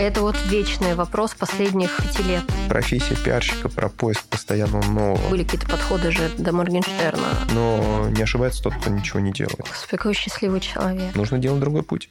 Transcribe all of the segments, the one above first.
Это вот вечный вопрос последних пяти лет. Профессия пиарщика про поиск постоянно нового. Были какие-то подходы же до Моргенштерна. Но не ошибается тот, кто ничего не делает. Господи, какой счастливый человек. Нужно делать другой путь.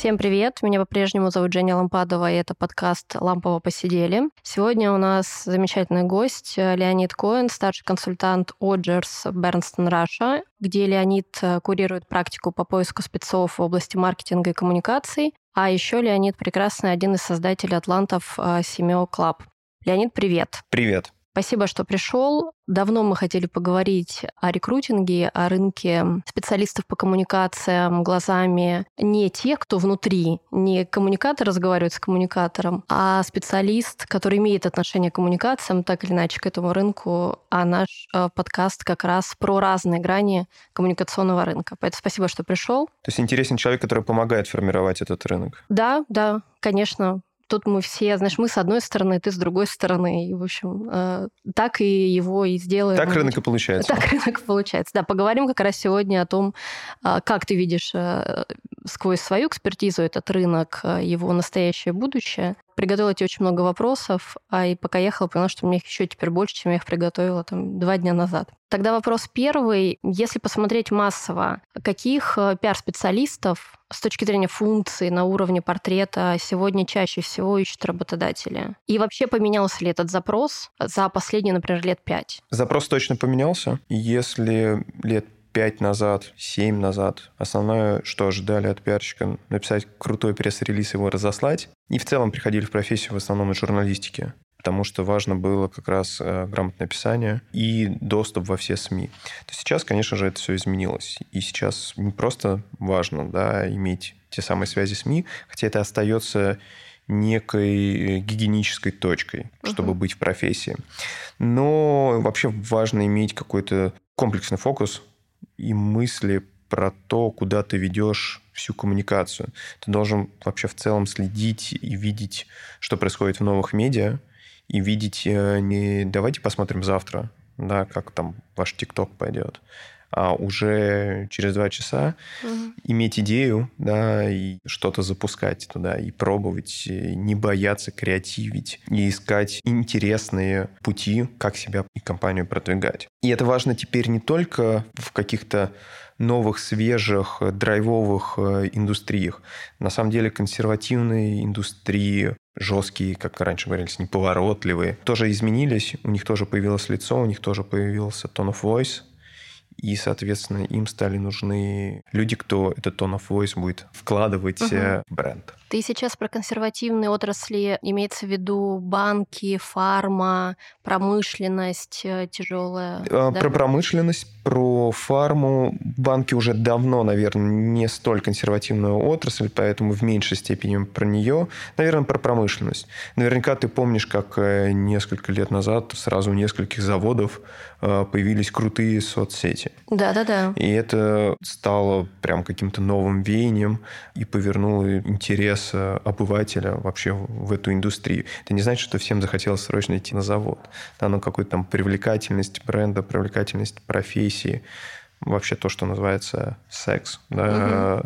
Всем привет! Меня по-прежнему зовут Женя Лампадова, и это подкаст «Лампово посидели». Сегодня у нас замечательный гость Леонид Коэн, старший консультант Odgers Berndtson Russia, где Леонид э, курирует практику по поиску спецов в области маркетинга и коммуникаций. А еще Леонид прекрасный, один из создателей атлантов CMO Club. Леонид, привет! Привет! Спасибо, что пришел. Давно мы хотели поговорить о рекрутинге, о рынке специалистов по коммуникациям глазами не тех, кто внутри, не коммуникатор разговаривает с коммуникатором, а специалист, который имеет отношение к коммуникациям, так или иначе, к этому рынку. А наш э, подкаст как раз про разные грани коммуникационного рынка. Поэтому спасибо, что пришел. То есть интересен человек, который помогает формировать этот рынок. Да, да, конечно тут мы все, знаешь, мы с одной стороны, ты с другой стороны. И, в общем, э, так и его и сделаем. Так рынок и получается. Так рынок и получается. Да, поговорим как раз сегодня о том, э, как ты видишь э, сквозь свою экспертизу этот рынок, э, его настоящее будущее приготовила тебе очень много вопросов, а и пока ехала, поняла, что меня их еще теперь больше, чем я их приготовила там два дня назад. Тогда вопрос первый. Если посмотреть массово, каких э, пиар-специалистов с точки зрения функции на уровне портрета сегодня чаще всего ищут работодатели? И вообще поменялся ли этот запрос за последние, например, лет пять? Запрос точно поменялся. Если лет пять назад, семь назад. Основное, что ожидали от пиарщика, написать крутой пресс-релиз, его разослать. И в целом приходили в профессию в основном из журналистики потому что важно было как раз э, грамотное описание и доступ во все СМИ. То сейчас, конечно же, это все изменилось. И сейчас не просто важно да, иметь те самые связи СМИ, хотя это остается некой гигиенической точкой, чтобы uh-huh. быть в профессии. Но вообще важно иметь какой-то комплексный фокус и мысли про то, куда ты ведешь всю коммуникацию. Ты должен вообще в целом следить и видеть, что происходит в новых медиа, и видеть э, не давайте посмотрим завтра, да, как там ваш ТикТок пойдет, а уже через два часа угу. иметь идею, да, и что-то запускать туда, и пробовать, и не бояться креативить, и искать интересные пути, как себя и компанию продвигать. И это важно теперь не только в каких-то новых, свежих, драйвовых э, индустриях. На самом деле консервативные индустрии, жесткие, как раньше говорились, неповоротливые, тоже изменились, у них тоже появилось лицо, у них тоже появился tone of voice, и, соответственно, им стали нужны люди, кто этот tone of voice будет вкладывать угу. в бренд. Ты сейчас про консервативные отрасли, имеется в виду банки, фарма, промышленность э, тяжелая? А, да? Про промышленность, про фарму. Банки уже давно, наверное, не столь консервативная отрасль, поэтому в меньшей степени про нее. Наверное, про промышленность. Наверняка ты помнишь, как э, несколько лет назад сразу у нескольких заводов э, появились крутые соцсети. Да-да-да. И это стало прям каким-то новым веянием и повернуло интерес интерес обывателя вообще в эту индустрию. Это не значит, что всем захотелось срочно идти на завод. Да, но какую-то там привлекательность бренда, привлекательность профессии, вообще то, что называется секс, да,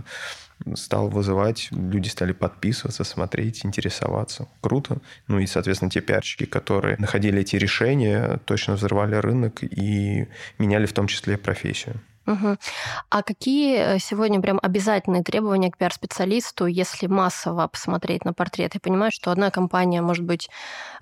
угу. стал вызывать, люди стали подписываться, смотреть, интересоваться. Круто. Ну и, соответственно, те пиарщики, которые находили эти решения, точно взрывали рынок и меняли в том числе профессию. Угу. А какие э, сегодня прям обязательные требования к пиар-специалисту, если массово посмотреть на портрет? Я понимаю, что одна компания, может быть,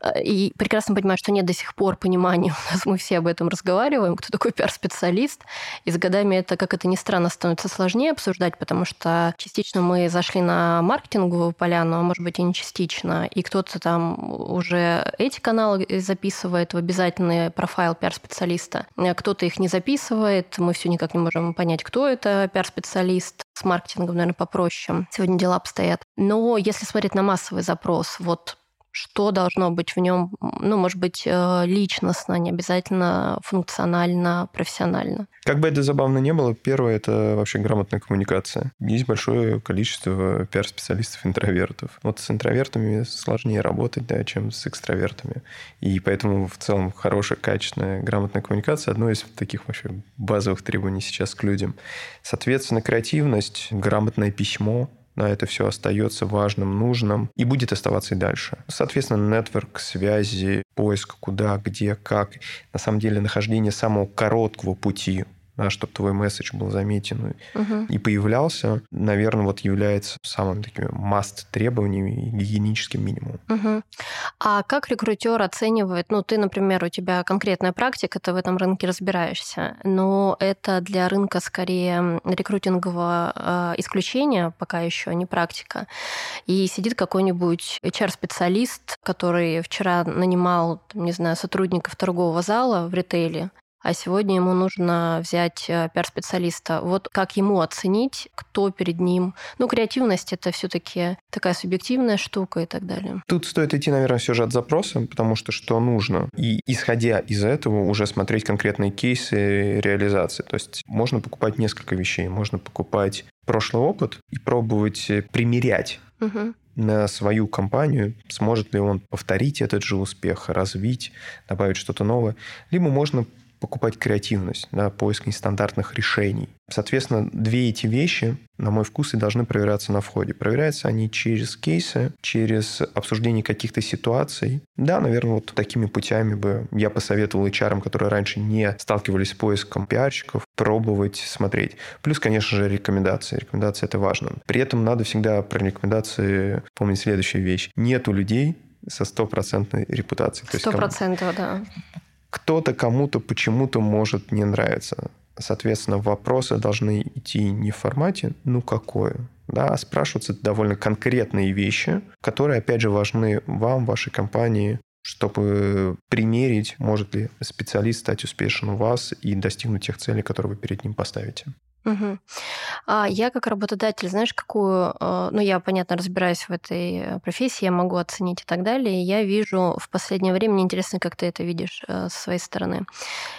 э, и прекрасно понимаю, что нет до сих пор понимания, у нас мы все об этом разговариваем, кто такой пиар-специалист, и с годами это, как это ни странно, становится сложнее обсуждать, потому что частично мы зашли на маркетинговую поляну, а может быть и не частично, и кто-то там уже эти каналы записывает в обязательный профайл пиар-специалиста, а кто-то их не записывает, мы все никак не можем понять, кто это пиар-специалист. С маркетингом, наверное, попроще. Сегодня дела обстоят. Но если смотреть на массовый запрос, вот что должно быть в нем, ну, может быть, э, личностно, не обязательно функционально, профессионально. Как бы это забавно не было, первое – это вообще грамотная коммуникация. Есть большое количество пиар-специалистов-интровертов. Вот с интровертами сложнее работать, да, чем с экстравертами. И поэтому в целом хорошая, качественная, грамотная коммуникация – одно из таких вообще базовых требований сейчас к людям. Соответственно, креативность, грамотное письмо – на это все остается важным, нужным и будет оставаться и дальше. Соответственно, нетворк, связи, поиск куда, где, как. На самом деле нахождение самого короткого пути да, чтобы твой месседж был заметен угу. и появлялся, наверное, вот является самым таким маст требованиями и гигиеническим минимумом. Угу. А как рекрутер оценивает, ну, ты, например, у тебя конкретная практика, ты в этом рынке разбираешься, но это для рынка скорее рекрутингового э, исключения, пока еще а не практика. И сидит какой-нибудь HR-специалист, который вчера нанимал, не знаю, сотрудников торгового зала в ритейле, а сегодня ему нужно взять э, пиар-специалиста. Вот как ему оценить, кто перед ним? Ну, креативность — это все таки такая субъективная штука и так далее. Тут стоит идти, наверное, все же от запроса, потому что что нужно. И исходя из этого уже смотреть конкретные кейсы реализации. То есть можно покупать несколько вещей. Можно покупать прошлый опыт и пробовать примерять угу на свою компанию, сможет ли он повторить этот же успех, развить, добавить что-то новое. Либо можно покупать креативность, да, поиск нестандартных решений. Соответственно, две эти вещи, на мой вкус, и должны проверяться на входе. Проверяются они через кейсы, через обсуждение каких-то ситуаций. Да, наверное, вот такими путями бы я посоветовал HR, которые раньше не сталкивались с поиском пиарщиков, пробовать смотреть. Плюс, конечно же, рекомендации. Рекомендации – это важно. При этом надо всегда про рекомендации помнить следующую вещь. Нету людей, со стопроцентной репутацией. Сто процентов, да кто-то кому-то почему-то может не нравиться. Соответственно, вопросы должны идти не в формате «ну какое?», да, а спрашиваться довольно конкретные вещи, которые, опять же, важны вам, вашей компании, чтобы примерить, может ли специалист стать успешен у вас и достигнуть тех целей, которые вы перед ним поставите. Угу. А я как работодатель, знаешь, какую, э, ну я, понятно, разбираюсь в этой профессии, я могу оценить и так далее. Я вижу в последнее время, мне интересно, как ты это видишь э, со своей стороны,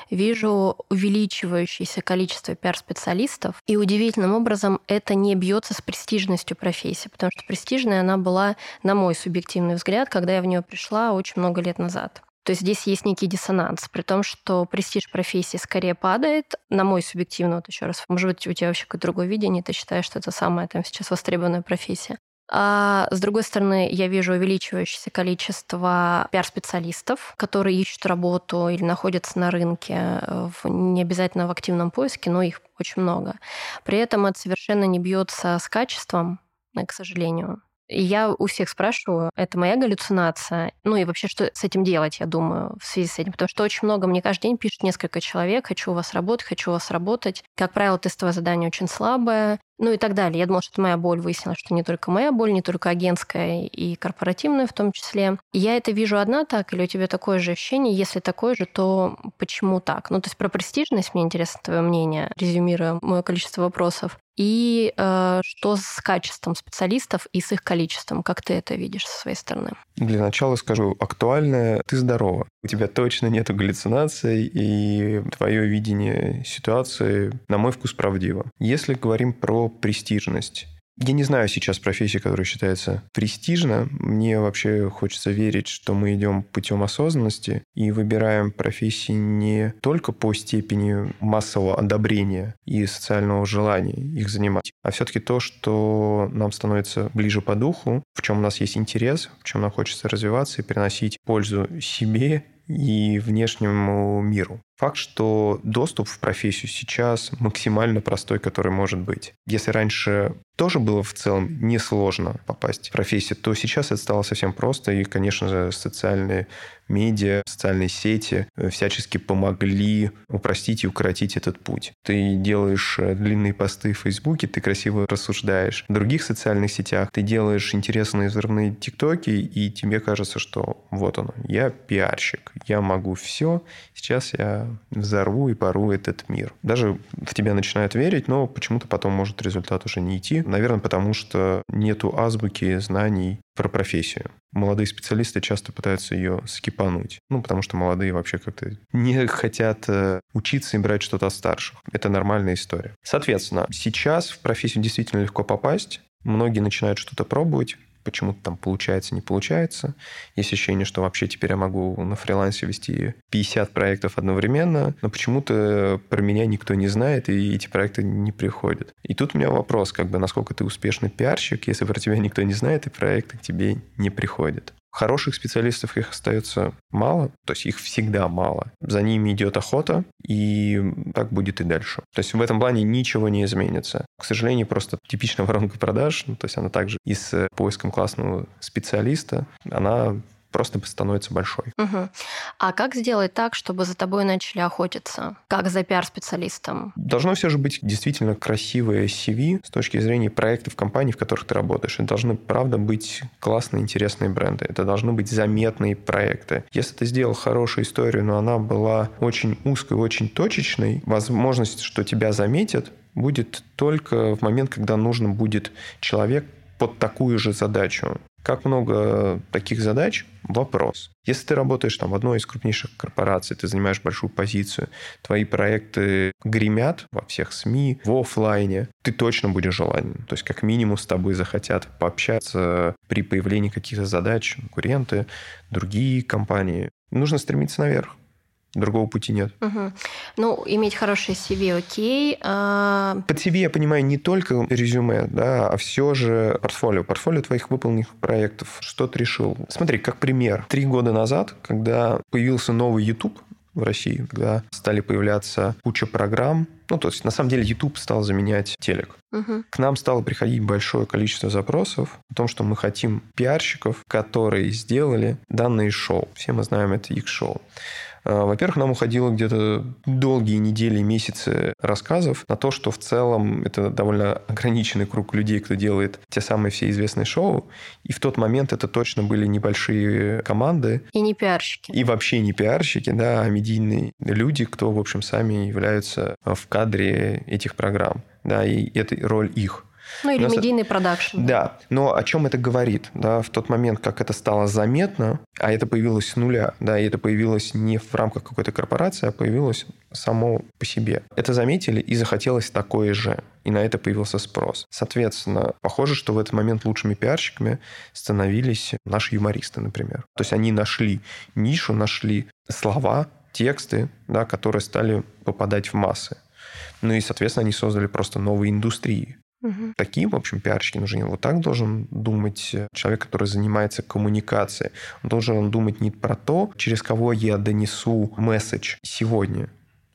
вижу увеличивающееся количество пиар-специалистов, и удивительным образом это не бьется с престижностью профессии, потому что престижная она была, на мой субъективный взгляд, когда я в нее пришла очень много лет назад. То есть здесь есть некий диссонанс, при том, что престиж профессии скорее падает, на мой субъективный, вот еще раз, может быть, у тебя вообще какое-то другое видение, ты считаешь, что это самая там сейчас востребованная профессия. А с другой стороны, я вижу увеличивающееся количество пиар-специалистов, которые ищут работу или находятся на рынке, э, в, не обязательно в активном поиске, но их очень много. При этом это совершенно не бьется с качеством, к сожалению. Я у всех спрашиваю, это моя галлюцинация? Ну и вообще, что с этим делать, я думаю, в связи с этим? Потому что очень много, мне каждый день пишет несколько человек, хочу у вас работать, хочу у вас работать. Как правило, тестовое задание очень слабое, ну и так далее. Я думала, что это моя боль. Выяснилось, что не только моя боль, не только агентская и корпоративная в том числе. Я это вижу одна так, или у тебя такое же ощущение? Если такое же, то почему так? Ну, то есть про престижность мне интересно твое мнение, резюмируя мое количество вопросов. И э, что с качеством специалистов и с их количеством? Как ты это видишь со своей стороны? Для начала скажу, актуальное, ты здорова. У тебя точно нет галлюцинаций, и твое видение ситуации, на мой вкус, правдиво. Если говорим про престижность, я не знаю сейчас профессии, которая считается престижно. Мне вообще хочется верить, что мы идем путем осознанности и выбираем профессии не только по степени массового одобрения и социального желания их занимать, а все-таки то, что нам становится ближе по духу, в чем у нас есть интерес, в чем нам хочется развиваться и приносить пользу себе и внешнему миру. Факт, что доступ в профессию сейчас максимально простой, который может быть. Если раньше тоже было в целом несложно попасть в профессию, то сейчас это стало совсем просто, и, конечно же, социальные медиа, социальные сети э, всячески помогли упростить и укоротить этот путь. Ты делаешь э, длинные посты в Фейсбуке, ты красиво рассуждаешь. В других социальных сетях ты делаешь интересные взрывные тиктоки, и тебе кажется, что вот оно, я пиарщик, я могу все, сейчас я взорву и пору этот мир. Даже в тебя начинают верить, но почему-то потом может результат уже не идти. Наверное, потому что нету азбуки знаний про профессию. Молодые специалисты часто пытаются ее скипануть. Ну, потому что молодые вообще как-то не хотят э, учиться и брать что-то от старших. Это нормальная история. Соответственно, сейчас в профессию действительно легко попасть. Многие начинают что-то пробовать, почему-то там получается, не получается. Есть ощущение, что вообще теперь я могу на фрилансе вести 50 проектов одновременно, но почему-то про меня никто не знает, и эти проекты не приходят. И тут у меня вопрос, как бы, насколько ты успешный пиарщик, если про тебя никто не знает, и проекты к тебе не приходят. Хороших специалистов их остается мало, то есть их всегда мало. За ними идет охота, и так будет и дальше. То есть в этом плане ничего не изменится. К сожалению, просто типичная воронка продаж, ну, то есть она также и с поиском классного специалиста, она просто становится большой. Угу. А как сделать так, чтобы за тобой начали охотиться? Как за пиар-специалистом? Должно все же быть действительно красивое CV с точки зрения проектов компаний, в которых ты работаешь. Это должны, правда, быть классные, интересные бренды. Это должны быть заметные проекты. Если ты сделал хорошую историю, но она была очень узкой, очень точечной, возможность, что тебя заметят, будет только в момент, когда нужно будет человек под такую же задачу. Как много таких задач? Вопрос. Если ты работаешь там в одной из крупнейших корпораций, ты занимаешь большую позицию, твои проекты гремят во всех СМИ, в офлайне, ты точно будешь желанен. То есть как минимум с тобой захотят пообщаться при появлении каких-то задач конкуренты, другие компании. Нужно стремиться наверх. Другого пути нет. Угу. Ну, иметь хорошее CV, окей. А... Под CV я понимаю не только резюме, да, а все же портфолио. Портфолио твоих выполненных проектов. Что ты решил? Смотри, как пример. Три года назад, когда появился новый YouTube, в России, когда стали появляться куча программ. Ну, то есть, на самом деле, YouTube стал заменять телек. Угу. К нам стало приходить большое количество запросов о том, что мы хотим пиарщиков, которые сделали данные шоу. Все мы знаем это их шоу. А, во-первых, нам уходило где-то долгие недели месяцы рассказов на то, что в целом это довольно ограниченный круг людей, кто делает те самые все известные шоу. И в тот момент это точно были небольшие команды. И не пиарщики. И вообще не пиарщики, да, а медийные люди, кто, в общем, сами являются в кадре этих программ. Да, и это роль их. Ну или нас... медийный продакшн. Да, но о чем это говорит? Да, в тот момент, как это стало заметно, а это появилось с нуля, да, и это появилось не в рамках какой-то корпорации, а появилось само по себе. Это заметили и захотелось такое же. И на это появился спрос. Соответственно, похоже, что в этот момент лучшими пиарщиками становились наши юмористы, например. То есть они нашли нишу, нашли слова, тексты, да, которые стали попадать в массы. Ну и, соответственно, они создали просто новые индустрии. Угу. Таким, в общем, пиарщики нужны. Вот так должен думать человек, который занимается коммуникацией. Он должен думать не про то, через кого я донесу месседж сегодня,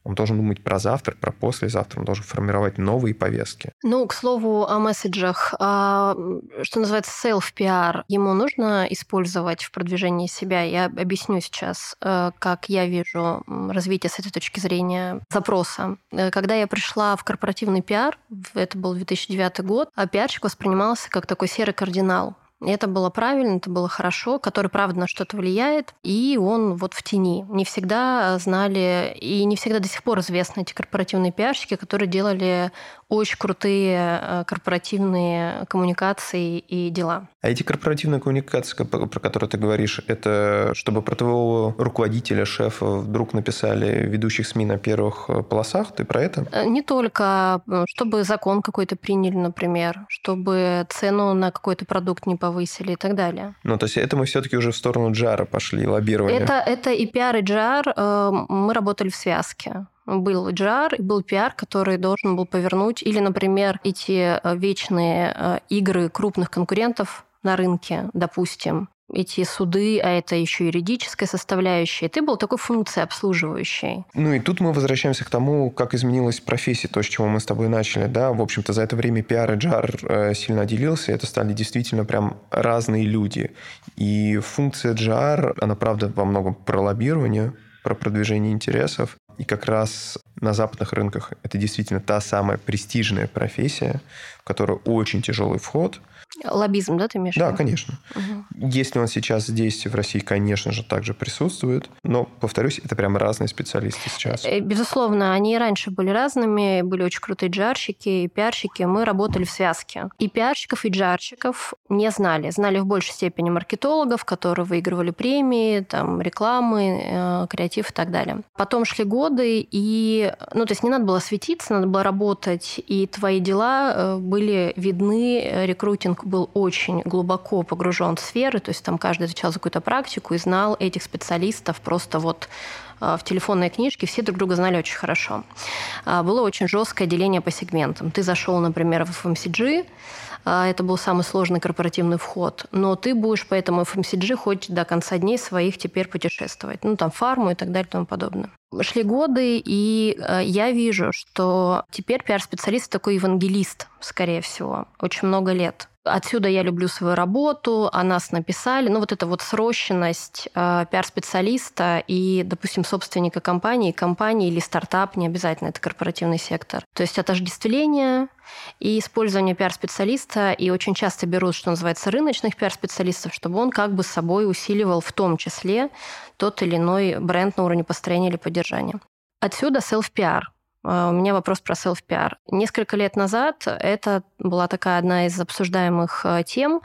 он должен думать про завтра, про послезавтра, он должен формировать новые повестки. Ну, к слову о месседжах. А, что называется self-PR, ему нужно использовать в продвижении себя? Я объясню сейчас, э, как я вижу развитие с этой точки зрения запроса. Э, когда я пришла в корпоративный пиар, это был 2009 год, а пиарщик воспринимался как такой серый кардинал. Это было правильно, это было хорошо, который, правда, на что-то влияет, и он вот в тени. Не всегда знали, и не всегда до сих пор известны эти корпоративные пиарщики, которые делали очень крутые э, корпоративные коммуникации и дела. А эти корпоративные коммуникации, про которые ты говоришь, это чтобы про твоего руководителя, шефа вдруг написали ведущих СМИ на первых э, полосах? Ты про это? Э, не только. Чтобы закон какой-то приняли, например, чтобы цену на какой-то продукт не повысили и так далее. Ну, то есть это мы все-таки уже в сторону джара пошли, лоббирования. Это, это и пиар, и джар. Мы работали в связке был GR и был PR, который должен был повернуть, или, например, эти э, вечные э, игры крупных конкурентов на рынке, допустим, эти суды, а это еще юридическая составляющая. Ты был такой функцией обслуживающей. Ну и тут мы возвращаемся к тому, как изменилась профессия, то, с чего мы с тобой начали. Да? В общем-то, за это время пиар и джар э, сильно отделился, это стали действительно прям разные люди. И функция джар, она, правда, во многом про лоббирование, про продвижение интересов. И как раз на западных рынках это действительно та самая престижная профессия, в которую очень тяжелый вход – Лоббизм, да, ты имеешь? Да, конечно. Угу. Если он сейчас здесь, в России, конечно же, также присутствует. Но, повторюсь, это прям разные специалисты сейчас. Э, безусловно, они раньше были разными, были очень крутые джарщики и пиарщики. Мы работали в связке. И пиарщиков, и джарщиков не знали. Знали в большей степени маркетологов, которые выигрывали премии, там, рекламы, э, креатив и так далее. Потом шли годы, и, ну, то есть не надо было светиться, надо было работать, и твои дела э, были видны рекрутинг был очень глубоко погружен в сферы, то есть там каждый за какую-то практику и знал этих специалистов просто вот а, в телефонной книжке, все друг друга знали очень хорошо. А, было очень жесткое деление по сегментам. Ты зашел, например, в FMCG, а, это был самый сложный корпоративный вход. Но ты будешь по этому FMCG хоть до конца дней своих теперь путешествовать. Ну, там, фарму и так далее и тому подобное. Шли годы, и э, я вижу, что теперь пиар-специалист такой евангелист, скорее всего, очень много лет. Отсюда я люблю свою работу, о нас написали. Ну, вот эта вот срощенность э, пиар-специалиста и, допустим, собственника компании, компании или стартап, не обязательно это корпоративный сектор. То есть отождествление и использование пиар-специалиста, и очень часто берут, что называется, рыночных пиар-специалистов, чтобы он как бы с собой усиливал в том числе тот или иной бренд на уровне построения или поддержания. Отсюда а, у меня вопрос про self-PR. Несколько лет назад это была такая одна из обсуждаемых э, тем.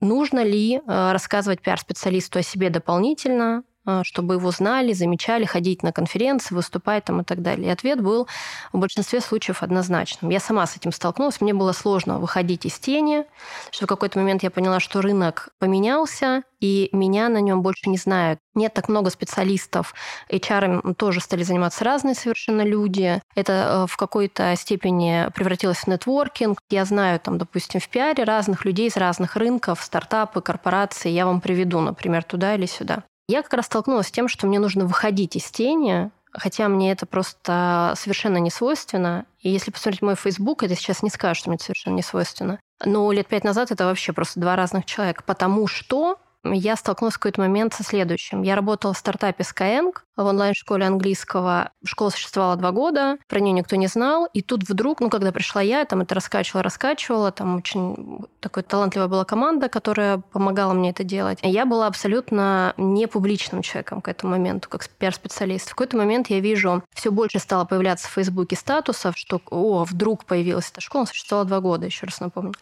Нужно ли э, рассказывать пиар-специалисту о себе дополнительно, а, чтобы его знали, замечали, ходить на конференции, выступать там и так далее. И ответ был в большинстве случаев однозначным. Я сама с этим столкнулась, мне было сложно выходить из тени, что в какой-то момент я поняла, что рынок поменялся, и меня на нем больше не знают. Нет так много специалистов. HR тоже стали заниматься разные совершенно люди. Это э, в какой-то степени превратилось в нетворкинг. Я знаю, там, допустим, в пиаре разных людей из разных рынков, стартапы, корпорации. Я вам приведу, например, туда или сюда. Я как раз столкнулась с тем, что мне нужно выходить из тени, хотя мне это просто совершенно не свойственно. И если посмотреть мой Facebook, это сейчас не скажешь, что мне это совершенно не свойственно. Но лет пять назад это вообще просто два разных человека, потому что я столкнулась в какой-то момент со следующим. Я работала в стартапе Skyeng в онлайн-школе английского. Школа существовала два года, про нее никто не знал. И тут вдруг, ну, когда пришла я, там это раскачивала, раскачивала, там очень такой талантливая была команда, которая помогала мне это делать. Я была абсолютно не публичным человеком к этому моменту, как пиар-специалист. В какой-то момент я вижу, все больше стало появляться в Фейсбуке статусов, что, о, вдруг появилась эта школа, существовала два года, еще раз напомню.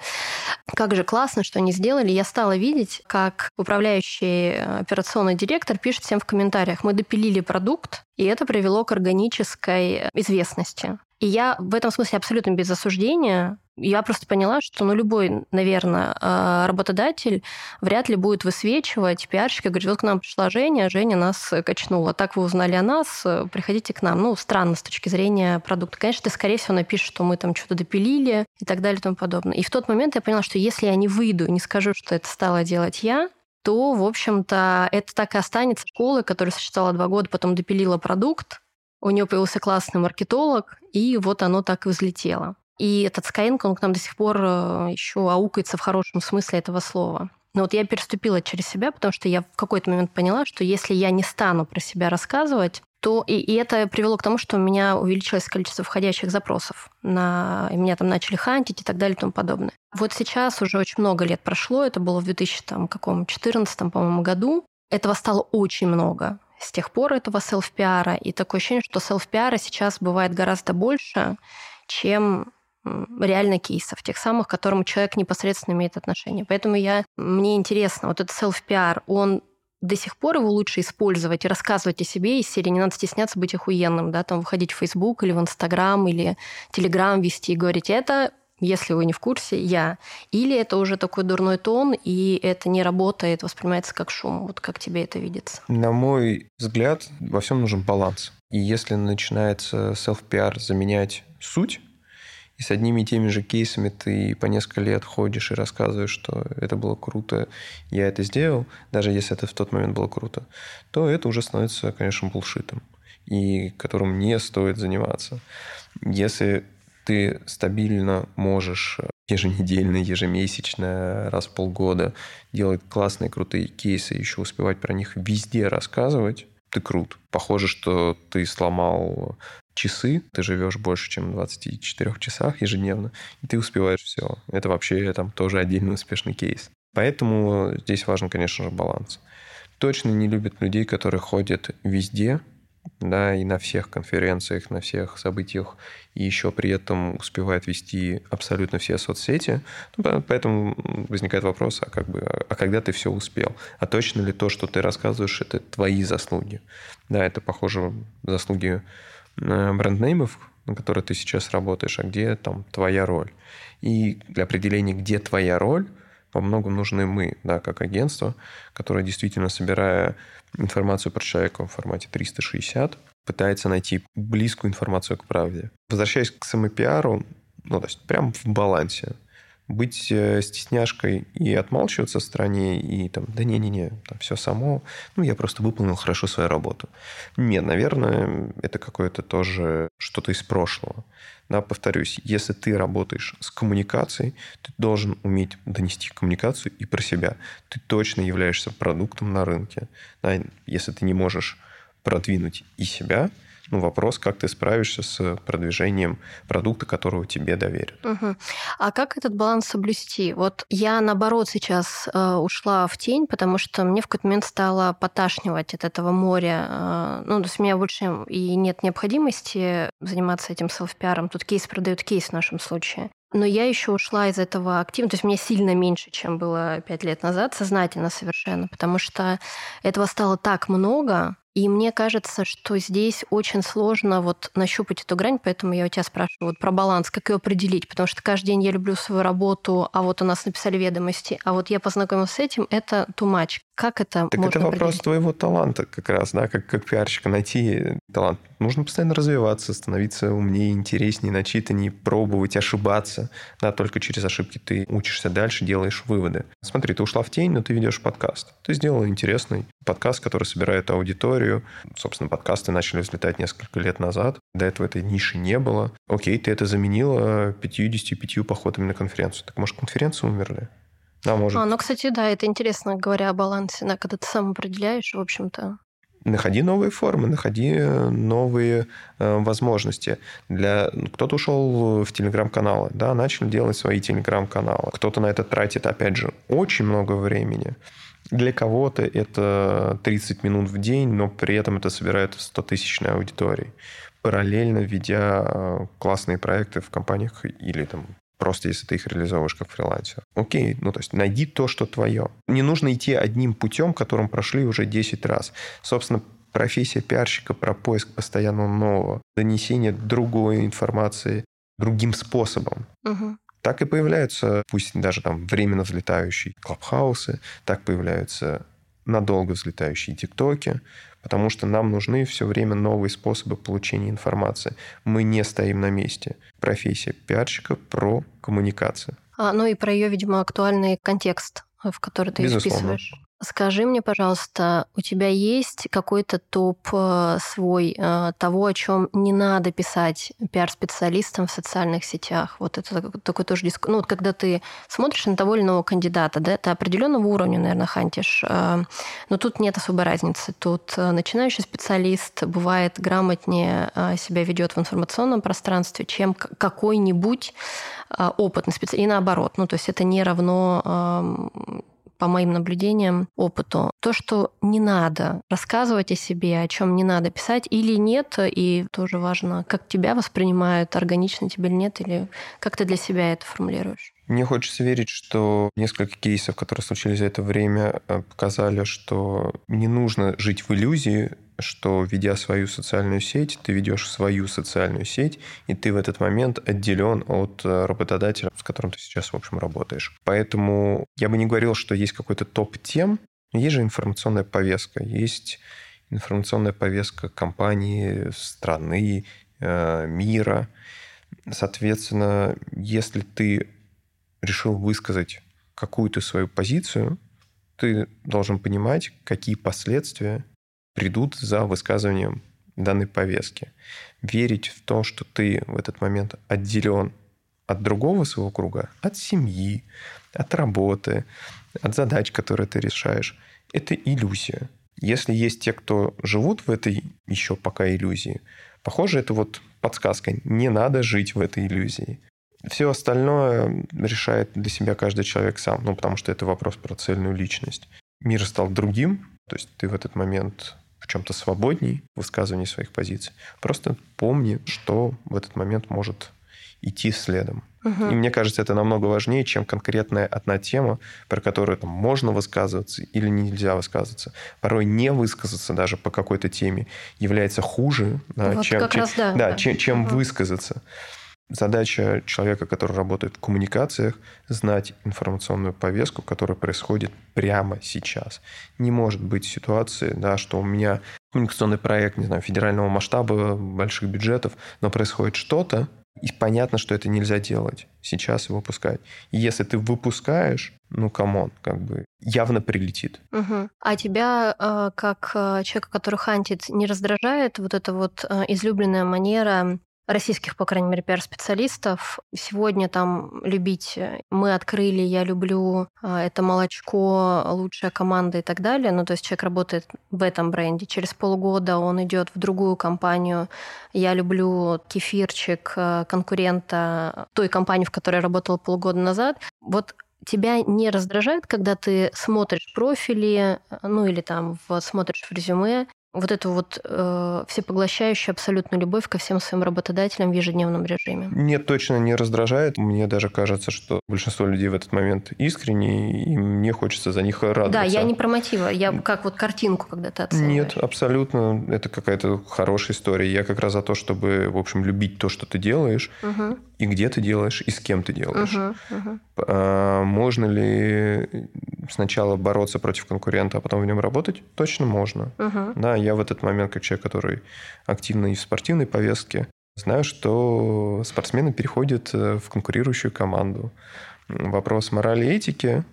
Как же классно, что они сделали. Я стала видеть, как управляющий э, операционный директор пишет всем в комментариях, мы допилили продукт, и это привело к органической известности. И я в этом смысле абсолютно без осуждения. Я просто поняла, что ну, любой, наверное, э, работодатель вряд ли будет высвечивать пиарщика, говорит, вот к нам пришла Женя, Женя нас качнула. Так вы узнали о нас, приходите к нам. Ну, странно с точки зрения продукта. Конечно, ты, скорее всего, напишешь, что мы там что-то допилили и так далее и тому подобное. И в тот момент я поняла, что если я не выйду и не скажу, что это стала делать я, то, в общем-то, это так и останется школой, которая существовала два года, потом допилила продукт, у нее появился классный маркетолог, и вот оно так и взлетело. И этот Skyeng, он к нам до сих пор э, еще аукается в хорошем смысле этого слова. Но вот я переступила через себя, потому что я в какой-то момент поняла, что если я не стану про себя рассказывать, то и, и это привело к тому, что у меня увеличилось количество входящих запросов. На, и меня там начали хантить и так далее и тому подобное. Вот сейчас уже очень много лет прошло, это было в 2014, по-моему, году. Этого стало очень много с тех пор этого селф-пиара. И такое ощущение, что селф-пиара сейчас бывает гораздо больше, чем реально кейсов, тех самых, к которым человек непосредственно имеет отношение. Поэтому я, мне интересно, вот этот селф-пиар, он до сих пор его лучше использовать и рассказывать о себе из серии «Не надо стесняться быть охуенным», да, там выходить в Facebook или в Instagram или Telegram вести и говорить «это если вы не в курсе, я. Или это уже такой дурной тон, и это не работает, воспринимается как шум. Вот как тебе это видится? На мой взгляд, во всем нужен баланс. И если начинается self-PR заменять суть, и с одними и теми же кейсами ты по несколько лет ходишь и рассказываешь, что это было круто, я это сделал, даже если это в тот момент было круто, то это уже становится, конечно, булшитом, и которым не стоит заниматься. Если ты стабильно можешь еженедельно, ежемесячно, раз в полгода делать классные, крутые кейсы, еще успевать про них везде рассказывать, ты крут. Похоже, что ты сломал часы, ты живешь больше, чем в 24 часах ежедневно, и ты успеваешь все. Это вообще там тоже отдельный успешный кейс. Поэтому здесь важен, конечно же, баланс. Точно не любят людей, которые ходят везде, да, и на всех конференциях, на всех событиях, и еще при этом успевает вести абсолютно все соцсети. Ну, поэтому возникает вопрос, а, как бы, а когда ты все успел? А точно ли то, что ты рассказываешь, это твои заслуги? Да, это, похоже, заслуги бренд-неймов, на которой ты сейчас работаешь, а где там твоя роль. И для определения, где твоя роль, во многом нужны мы, да, как агентство, которое действительно, собирая информацию про человека в формате 360, пытается найти близкую информацию к правде. Возвращаясь к самопиару, ну, то есть прям в балансе быть э, стесняшкой и отмалчиваться в стране, и там, да не-не-не, там все само, ну, я просто выполнил хорошо свою работу. Нет, наверное, это какое-то тоже что-то из прошлого. Да, повторюсь, если ты работаешь с коммуникацией, ты должен уметь донести коммуникацию и про себя. Ты точно являешься продуктом на рынке. Да, если ты не можешь продвинуть и себя – ну, вопрос, как ты справишься с продвижением продукта, которого тебе доверят. Угу. А как этот баланс соблюсти? Вот я, наоборот, сейчас э, ушла в тень, потому что мне в какой-то момент стало поташнивать от этого моря. Э, ну, то есть у меня больше и нет необходимости заниматься этим селф-пиаром. Тут кейс продают кейс в нашем случае. Но я еще ушла из этого активно, то есть мне сильно меньше, чем было пять лет назад, сознательно совершенно, потому что этого стало так много, и мне кажется, что здесь очень сложно вот нащупать эту грань, поэтому я у тебя спрашиваю вот про баланс, как ее определить, потому что каждый день я люблю свою работу, а вот у нас написали ведомости, а вот я познакомилась с этим, это much. Как это так это вопрос твоего таланта как раз, да, как, как пиарщика найти талант. Нужно постоянно развиваться, становиться умнее, интереснее, начитаннее, пробовать, ошибаться. Да, только через ошибки ты учишься дальше, делаешь выводы. Смотри, ты ушла в тень, но ты ведешь подкаст. Ты сделала интересный подкаст, который собирает аудиторию. Собственно, подкасты начали взлетать несколько лет назад. До этого этой ниши не было. Окей, ты это заменила 55 походами на конференцию. Так может, конференции умерли? А, может. А, ну, кстати, да, это интересно, говоря о балансе, да, когда ты сам определяешь, в общем-то. Находи новые формы, находи э, новые э, возможности. Для... Кто-то ушел в телеграм-каналы, да, начал делать свои телеграм-каналы. Кто-то на это тратит, опять же, очень много времени. Для кого-то это 30 минут в день, но при этом это собирает 100-тысячной аудитории параллельно ведя э, классные проекты в компаниях или там Просто если ты их реализовываешь как фрилансер. Окей, ну то есть найди то, что твое. Не нужно идти одним путем, которым прошли уже 10 раз. Собственно, профессия пиарщика про поиск постоянно нового, донесение другой информации другим способом. Угу. Так и появляются, пусть даже там временно взлетающие клабхаусы, так появляются надолго взлетающие тиктоки, потому что нам нужны все время новые способы получения информации. Мы не стоим на месте. Профессия пиарщика про коммуникацию. А, ну и про ее, видимо, актуальный контекст, в который ты Безусловно. вписываешь. Скажи мне, пожалуйста, у тебя есть какой-то топ э, свой э, того, о чем не надо писать пиар-специалистам в социальных сетях? Вот это такой тоже диск... Ну, вот когда ты смотришь на того или иного кандидата, да, ты определенного уровня, наверное, хантишь, э, но тут нет особой разницы. Тут начинающий специалист бывает грамотнее себя ведет в информационном пространстве, чем какой-нибудь опытный специалист. И наоборот. Ну, то есть это не равно по моим наблюдениям, опыту, то, что не надо рассказывать о себе, о чем не надо писать или нет, и тоже важно, как тебя воспринимают, органично тебе или нет, или как ты для себя это формулируешь. Мне хочется верить, что несколько кейсов, которые случились за это время, э, показали, что не нужно жить в иллюзии, что, ведя свою социальную сеть, ты ведешь свою социальную сеть, и ты в этот момент отделен от э, работодателя, с которым ты сейчас, в общем, работаешь. Поэтому я бы не говорил, что есть какой-то топ тем, есть же информационная повестка, есть информационная повестка компании, страны, э, мира. Соответственно, если ты решил высказать какую-то свою позицию, ты должен понимать, какие последствия придут за высказыванием данной повестки. Верить в то, что ты в этот момент отделен от другого своего круга, от семьи, от работы, от задач, которые ты решаешь, это иллюзия. Если есть те, кто живут в этой еще пока иллюзии, похоже, это вот подсказка. Не надо жить в этой иллюзии. Все остальное решает для себя каждый человек сам, ну, потому что это вопрос про цельную личность. Мир стал другим, то есть ты в этот момент в чем-то свободней в высказывании своих позиций. Просто помни, что в этот момент может идти следом. Угу. И мне кажется, это намного важнее, чем конкретная одна тема, про которую там, можно высказываться или нельзя высказываться. Порой не высказаться даже по какой-то теме является хуже, вот чем, чем, раз, да, да, да. чем, чем угу. высказаться. Задача человека, который работает в коммуникациях, знать информационную повестку, которая происходит прямо сейчас. Не может быть ситуации, да, что у меня коммуникационный проект, не знаю, федерального масштаба, больших бюджетов, но происходит что-то, и понятно, что это нельзя делать сейчас и выпускать. И если ты выпускаешь, ну, come on, как бы явно прилетит. Угу. А тебя, э, как э, человека, который хантит, не раздражает вот эта вот э, излюбленная манера российских, по крайней мере, пиар-специалистов. Сегодня там любить «мы открыли», «я люблю», а, «это молочко», «лучшая команда» и так далее. Ну, то есть человек работает в этом бренде. Через полгода он идет в другую компанию. «Я люблю кефирчик» э, конкурента той компании, в которой я работала полгода назад. Вот тебя не раздражает, когда ты смотришь профили, ну или там смотришь в резюме, вот эту вот э, всепоглощающую абсолютную любовь ко всем своим работодателям в ежедневном режиме? Нет, точно не раздражает. Мне даже кажется, что большинство людей в этот момент искренне, и мне хочется за них радоваться. Да, я не про мотивы, я как вот картинку когда ты оцениваешь. Нет, абсолютно. Это какая-то хорошая история. Я как раз за то, чтобы, в общем, любить то, что ты делаешь, угу. И где ты делаешь, и с кем ты делаешь. Угу, угу. А, можно ли сначала бороться против конкурента, а потом в нем работать? Точно можно. Угу. Да, я в этот момент, как человек, который активно и в спортивной повестке, знаю, что спортсмены переходят э, в конкурирующую команду. Вопрос морали и этики,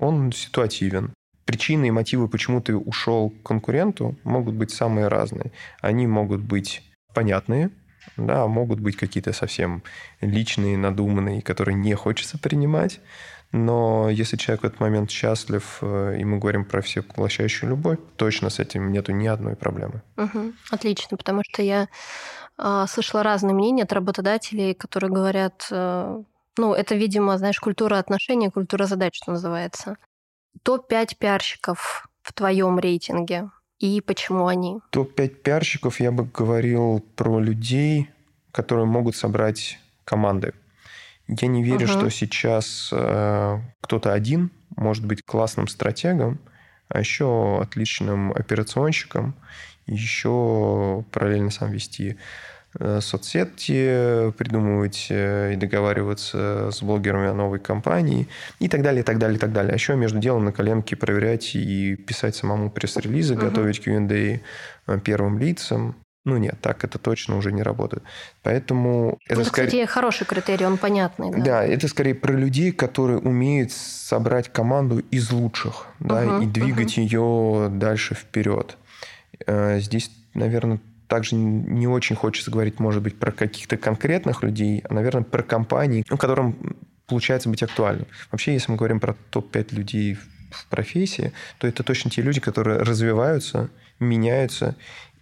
он ситуативен. Причины и мотивы, почему ты ушел к конкуренту, могут быть самые разные. Они могут быть понятные, да, могут быть какие-то совсем личные, надуманные, которые не хочется принимать. Но если человек в этот момент счастлив, э, и мы говорим про всепоглощающую любовь, точно с этим нету ни одной проблемы. Угу. Отлично, потому что я э, слышала разные мнения от работодателей, которые говорят, э, ну, это, видимо, знаешь, культура отношений, культура задач, что называется. Топ-5 пиарщиков в твоем рейтинге и почему они? Топ-5 пиарщиков я бы говорил про людей, которые могут собрать команды. Я не верю, uh-huh. что сейчас э, кто-то один может быть классным стратегом, а еще отличным операционщиком, еще параллельно сам вести соцсети, придумывать э, и договариваться с блогерами о новой компании и так далее, и так далее, и так далее. А еще между делом на коленке проверять и писать самому пресс-релизы, uh-huh. готовить Q&A э, первым лицам. Ну нет, так это точно уже не работает. Поэтому это, это скорее... кстати, хороший критерий, он понятный. Да? да, это скорее про людей, которые умеют собрать команду из лучших, да, uh-huh, и двигать uh-huh. ее дальше вперед. Э, здесь, наверное, также не очень хочется говорить, может быть, про каких-то конкретных людей, а, наверное, про компании, которым получается быть актуальным. Вообще, если мы говорим про топ-5 людей в профессии, то это точно те люди, которые развиваются, меняются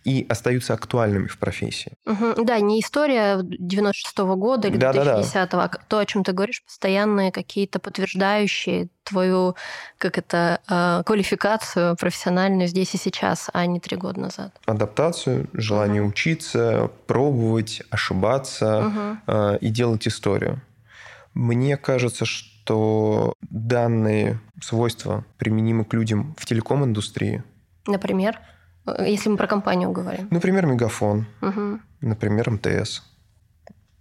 и остаются актуальными в профессии. Угу. Да, не история 96-го года или да, 2010-го, да, да. а то, о чем ты говоришь, постоянные какие-то подтверждающие твою, как это, э, квалификацию профессиональную здесь и сейчас, а не три года назад. Адаптацию, желание угу. учиться, пробовать, ошибаться угу. и делать историю. Мне кажется, что данные свойства применимы к людям в телеком-индустрии. Например? Если мы про компанию говорим. Например, Мегафон. Угу. Например, МТС.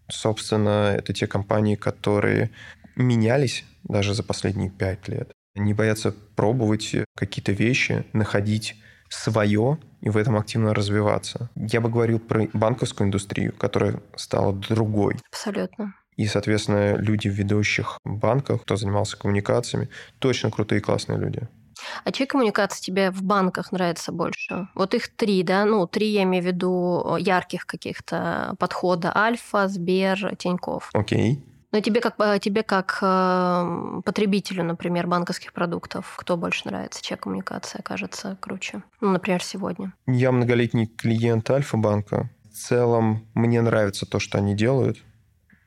Собственно, это те компании, которые менялись даже за последние пять лет. Не боятся пробовать какие-то вещи, находить свое и в этом активно развиваться. Я бы говорил про банковскую индустрию, которая стала другой. Абсолютно. И, соответственно, люди в ведущих банках, кто занимался коммуникациями, точно крутые классные люди. А чьи коммуникации тебе в банках нравится больше? Вот их три, да? Ну, три я имею в виду ярких каких-то подхода. Альфа, Сбер, Тиньков. Окей. Но тебе как, э, тебе как э, потребителю, например, банковских продуктов, кто больше нравится, чья коммуникация кажется круче? Ну, например, сегодня. Я многолетний клиент Альфа-банка. В целом мне нравится то, что они делают.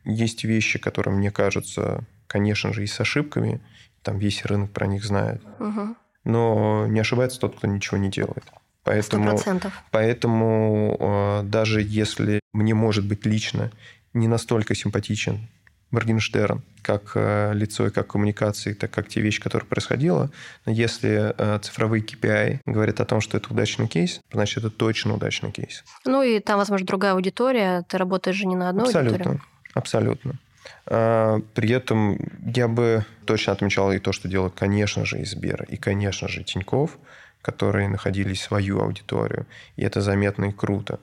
Есть вещи, которые мне кажутся, конечно же, и с ошибками. Там весь рынок про них знает. Угу но не ошибается тот, кто ничего не делает. Поэтому, 100%. поэтому э, даже если мне, может быть, лично не настолько симпатичен Моргенштерн как э, лицо и как коммуникации, так как те вещи, которые происходило. Но если э, цифровые KPI говорят о том, что это удачный кейс, значит, это точно удачный кейс. Ну и там, возможно, другая аудитория. Ты работаешь же не на одной абсолютно, аудитории. Абсолютно. А, при этом я бы точно отмечал и то, что делают, конечно же, и Сбер, и, конечно же, Тиньков, которые находили свою аудиторию. И это заметно и круто.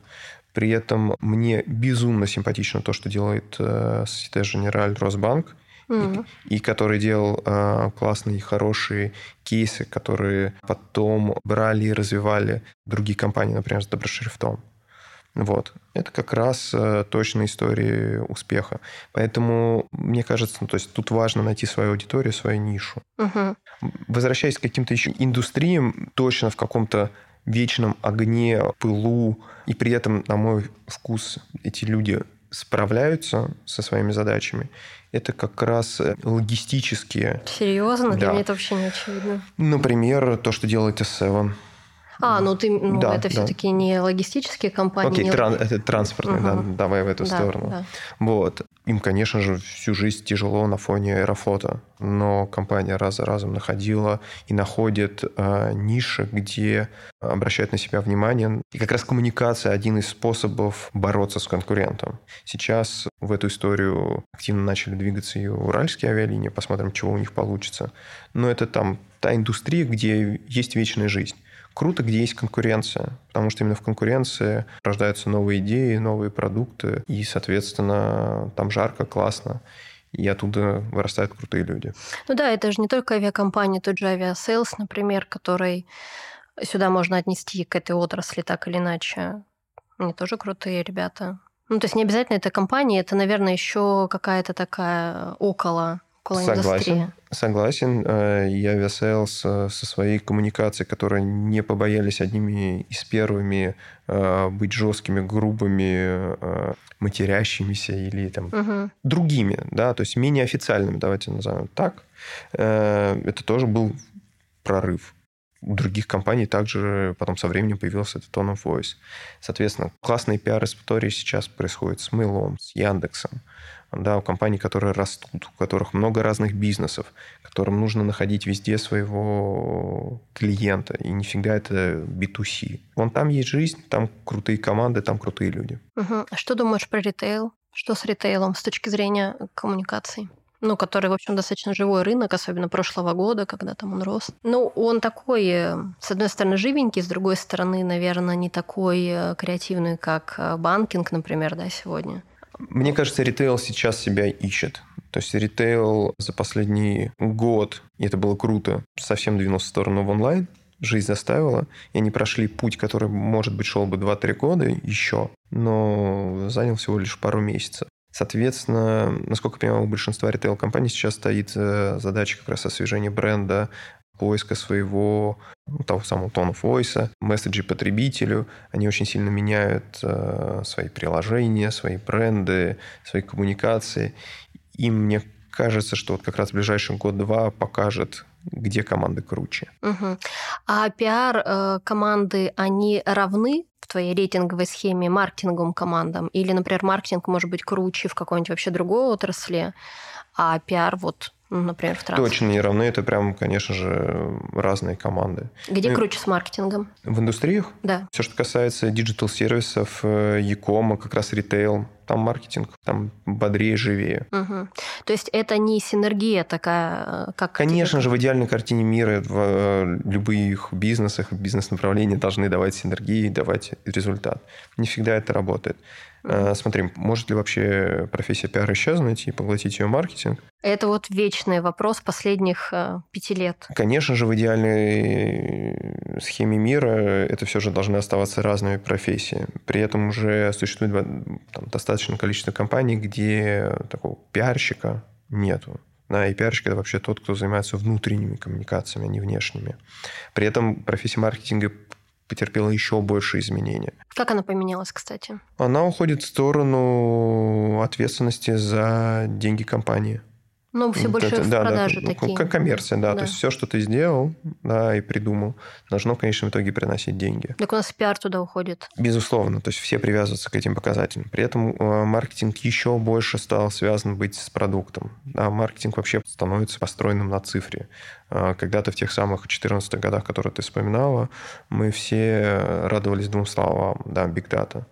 При этом мне безумно симпатично то, что делает э, Societe Generale Росбанк, mm-hmm. и, и который делал э, классные, хорошие кейсы, которые потом брали и развивали другие компании, например, с доброшрифтом. Вот. Это как раз э, точно истории успеха. Поэтому, мне кажется, ну, то есть тут важно найти свою аудиторию, свою нишу. Угу. Возвращаясь к каким-то еще индустриям, точно в каком-то вечном огне, пылу, и при этом, на мой вкус, эти люди справляются со своими задачами, это как раз э, логистические. Серьезно? Да. Для меня это вообще не очевидно. Например, то, что делает S7. А, ну ты, ну да, это да. все-таки не логистические компании. Окей, не... тран, это транспортные, угу. да, давай в эту да, сторону. Да. Вот. Им, конечно же, всю жизнь тяжело на фоне аэрофлота, но компания раз за разом находила и находит э, ниши, где обращает на себя внимание. И как раз коммуникация один из способов бороться с конкурентом. Сейчас в эту историю активно начали двигаться и уральские авиалинии, посмотрим, чего у них получится. Но это там та индустрия, где есть вечная жизнь круто, где есть конкуренция, потому что именно в конкуренции рождаются новые идеи, новые продукты, и, соответственно, там жарко, классно, и оттуда вырастают крутые люди. Ну да, это же не только авиакомпания, тот же Aviasales, например, который сюда можно отнести к этой отрасли так или иначе. Они тоже крутые ребята. Ну, то есть не обязательно это компания, это, наверное, еще какая-то такая около около Согласен. Согласен. Э, и авиасейлс со своей коммуникацией, которые не побоялись одними из первыми э, быть жесткими, грубыми, э, матерящимися или там угу. другими, да, то есть менее официальными, давайте назовем так. Это тоже был прорыв. У других компаний также потом со временем появился этот tone of voice. Соответственно, классные пиар-истории сейчас происходят с Mail.ru, с Яндексом да, у компаний, которые растут, у которых много разных бизнесов, которым нужно находить везде своего клиента, и не всегда это B2C. Вон там есть жизнь, там крутые команды, там крутые люди. Угу. А что думаешь про ритейл? Что с ритейлом с точки зрения коммуникаций? ну, который, в общем, достаточно живой рынок, особенно прошлого года, когда там он рос. Ну, он такой, э, с одной стороны, живенький, с другой стороны, наверное, не такой э, креативный, как э, банкинг, например, да, сегодня. Мне кажется, ритейл сейчас себя ищет. То есть ритейл за последний год, и это было круто, совсем двинулся в сторону в онлайн. Жизнь заставила, и они прошли путь, который, может быть, шел бы 2-3 года еще, но занял всего лишь пару месяцев. Соответственно, насколько я понимаю, у большинства ритейл-компаний сейчас стоит э, задача как раз освежения бренда, поиска своего ну, того самого of voice, месседжи потребителю. Они очень сильно меняют э, свои приложения, свои бренды, свои коммуникации. И мне кажется, что вот как раз в ближайший год-два покажет, где команды круче. Угу. А пиар э, команды, они равны в твоей рейтинговой схеме маркетинговым командам? Или, например, маркетинг может быть круче в какой-нибудь вообще другой отрасли, а пиар вот например, в транспорте? Точно не равны. Это прям, конечно же, разные команды. Где ну, круче с маркетингом? В индустриях? Да. Все, что касается диджитал-сервисов, e-com, как раз ритейл, там маркетинг, там бодрее, живее. Угу. То есть это не синергия такая, э, как... Конечно же, в идеальной картине мира в э, любых бизнесах, бизнес-направления должны давать синергии, давать результат. Не всегда это работает. Mm-hmm. Смотри, может ли вообще профессия пиара исчезнуть и поглотить ее маркетинг? Это вот вечный вопрос последних э, пяти лет. Конечно же, в идеальной схеме мира это все же должны оставаться разными профессиями. При этом уже существует там, достаточное количество компаний, где такого пиарщика нету. Да, и пиарщик – это вообще тот, кто занимается внутренними коммуникациями, а не внешними. При этом профессия маркетинга потерпела еще больше изменения. Как она поменялась, кстати? Она уходит в сторону ответственности за деньги компании. Ну, все больше это, в да, продаже да, такие. Как коммерция, да. Да. То есть все, что ты сделал да, и придумал, должно в конечном итоге приносить деньги. Так у нас пиар туда уходит. Безусловно, то есть все привязываются к этим показателям. При этом э, маркетинг еще больше стал связан быть с продуктом. А маркетинг вообще становится построенным на цифре. Э, Когда-то в тех самых 14 годах, которые ты вспоминала, мы все радовались двум словам, да, data.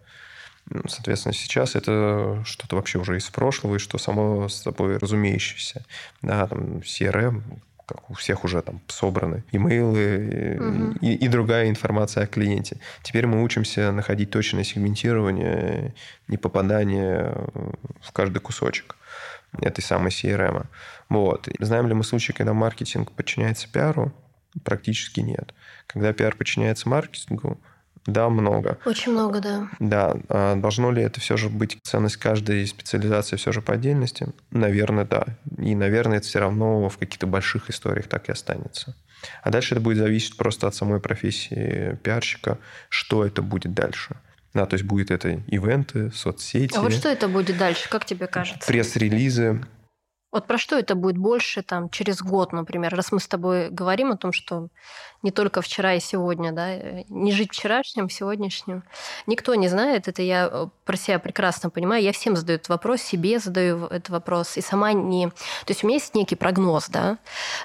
Соответственно, сейчас это что-то вообще уже из прошлого, и что само собой разумеющееся. Да, там CRM, как у всех уже там собраны имейлы Мгм. и, и другая информация о клиенте. Теперь мы учимся находить точное сегментирование, не попадание в каждый кусочек этой самой CRM. Вот. Знаем ли мы случаи, когда маркетинг подчиняется пиару? Практически нет. Когда пиар подчиняется маркетингу, да, много. Очень много, да. Да, а должно ли это все же быть ценность каждой специализации все же по отдельности? Наверное, да. И, наверное, это все равно в каких-то больших историях так и останется. А дальше это будет зависеть просто от самой профессии пиарщика, что это будет дальше. Да, то есть будет это ивенты, соцсети, А вот что это будет дальше, как тебе кажется? пресс-релизы. Вот про что это будет больше там через год, например, раз мы с тобой говорим о том, что не только вчера и сегодня, да, э, не жить вчерашним, сегодняшним. Никто не знает, это я э, про себя прекрасно понимаю. Я всем задаю этот вопрос, себе задаю этот вопрос, и сама не... То есть у меня есть некий прогноз, да,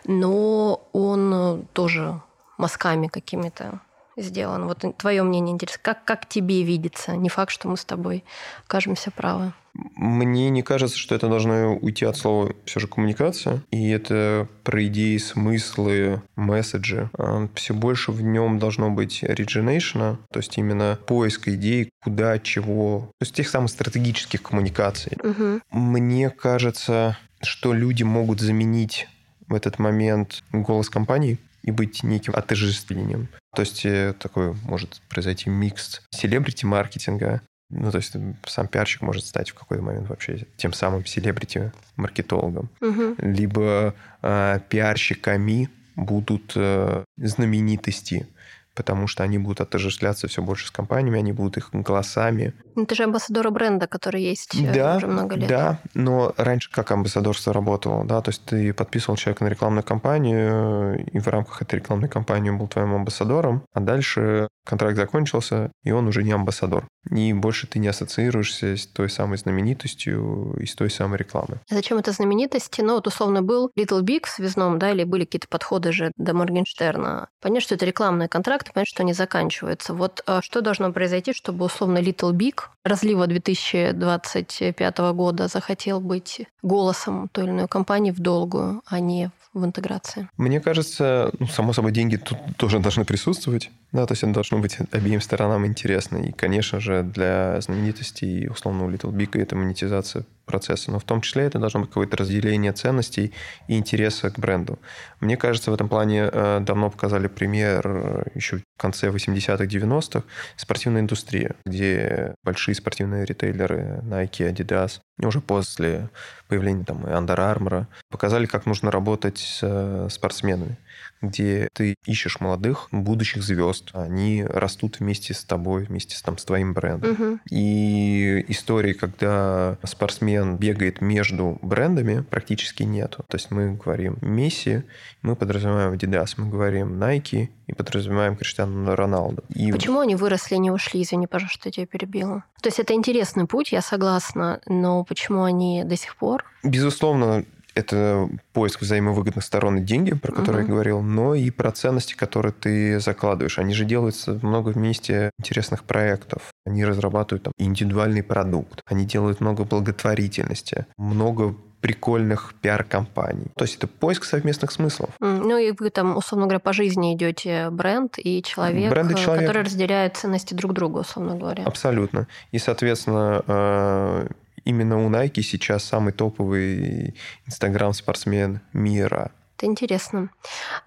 но он э, тоже мазками какими-то сделан. Вот твое мнение интересно. Как, как тебе видится? Не факт, что мы с тобой окажемся правы. Мне не кажется, что это должно уйти от слова все же коммуникация. И это про идеи, смыслы, месседжи. Все больше в нем должно быть origination, то есть именно поиск идей, куда, чего. То есть тех самых стратегических коммуникаций. Мгм. Мне кажется, что люди могут заменить в этот момент голос компании и быть неким отождествлением. То есть э, такой может произойти микс селебрити-маркетинга. Ну, то есть сам пиарщик может стать в какой-то момент вообще тем самым селебрити-маркетологом. Мгм. Либо э, пиарщиками будут э, знаменитости, потому что они будут отождествляться все больше с компаниями, они будут их голосами. Ну, Ты же амбассадор бренда, который есть э, Да, уже много лет. Да, но раньше как амбассадорство работало, да, то есть ты подписывал человека на рекламную кампанию, и в рамках этой рекламной кампании он был твоим амбассадором, а дальше контракт закончился, и он уже не амбассадор. И больше ты не ассоциируешься с той самой знаменитостью и с той самой рекламой. А Зачем это знаменитости? Ну, вот условно был Little Big в связном, да, или были какие-то подходы же до Моргенштерна. Понятно, что это рекламные контракты, понятно, что они заканчиваются. Вот а, что должно произойти, чтобы условно Little Big разлива 2025 года захотел быть голосом той или иной компании в долгую, а не в интеграции? Мне кажется, ну, само собой, деньги тут тоже должны присутствовать. Да, то есть это должно быть обеим сторонам интересно. И, конечно же, для знаменитостей, условно, у Little Big это монетизация процесса. Но в том числе это должно быть какое-то разделение ценностей и интереса к бренду. Мне кажется, в этом плане э, давно показали пример э, еще в конце 80-х, 90-х спортивная индустрия, где большие спортивные ритейлеры Nike, Adidas, уже после появления там Under Armour показали, как нужно работать с э, спортсменами где ты ищешь молодых будущих звезд. Они растут вместе с тобой, вместе с, там, с твоим брендом. Мгм. И истории, когда спортсмен бегает между брендами, практически нету. То есть мы говорим Месси, мы подразумеваем Adidas, мы говорим Nike и подразумеваем Криштиану Роналду. И Почему они выросли и не ушли? Извини, пожалуйста, что я тебя перебила. То есть это интересный путь, я согласна, но почему они до сих пор? Безусловно, это поиск взаимовыгодных сторон и деньги, про которые Мгм. я говорил, но и про ценности, которые ты закладываешь. Они же делают много вместе интересных проектов. Они разрабатывают там индивидуальный продукт. Они делают много благотворительности, много прикольных пиар-компаний. То есть это поиск совместных смыслов. Ну и вы там, условно говоря, по жизни идете бренд и человек, Бренд и э, человек. который разделяет ценности друг друга, условно говоря. Абсолютно. И, соответственно, э, именно у Nike сейчас самый топовый инстаграм-спортсмен мира. Это интересно.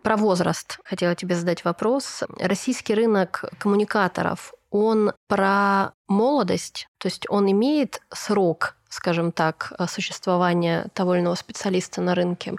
Про возраст хотела тебе задать вопрос. Российский рынок коммуникаторов, он про молодость, то есть он имеет срок скажем так, э, существования того или иного специалиста на рынке,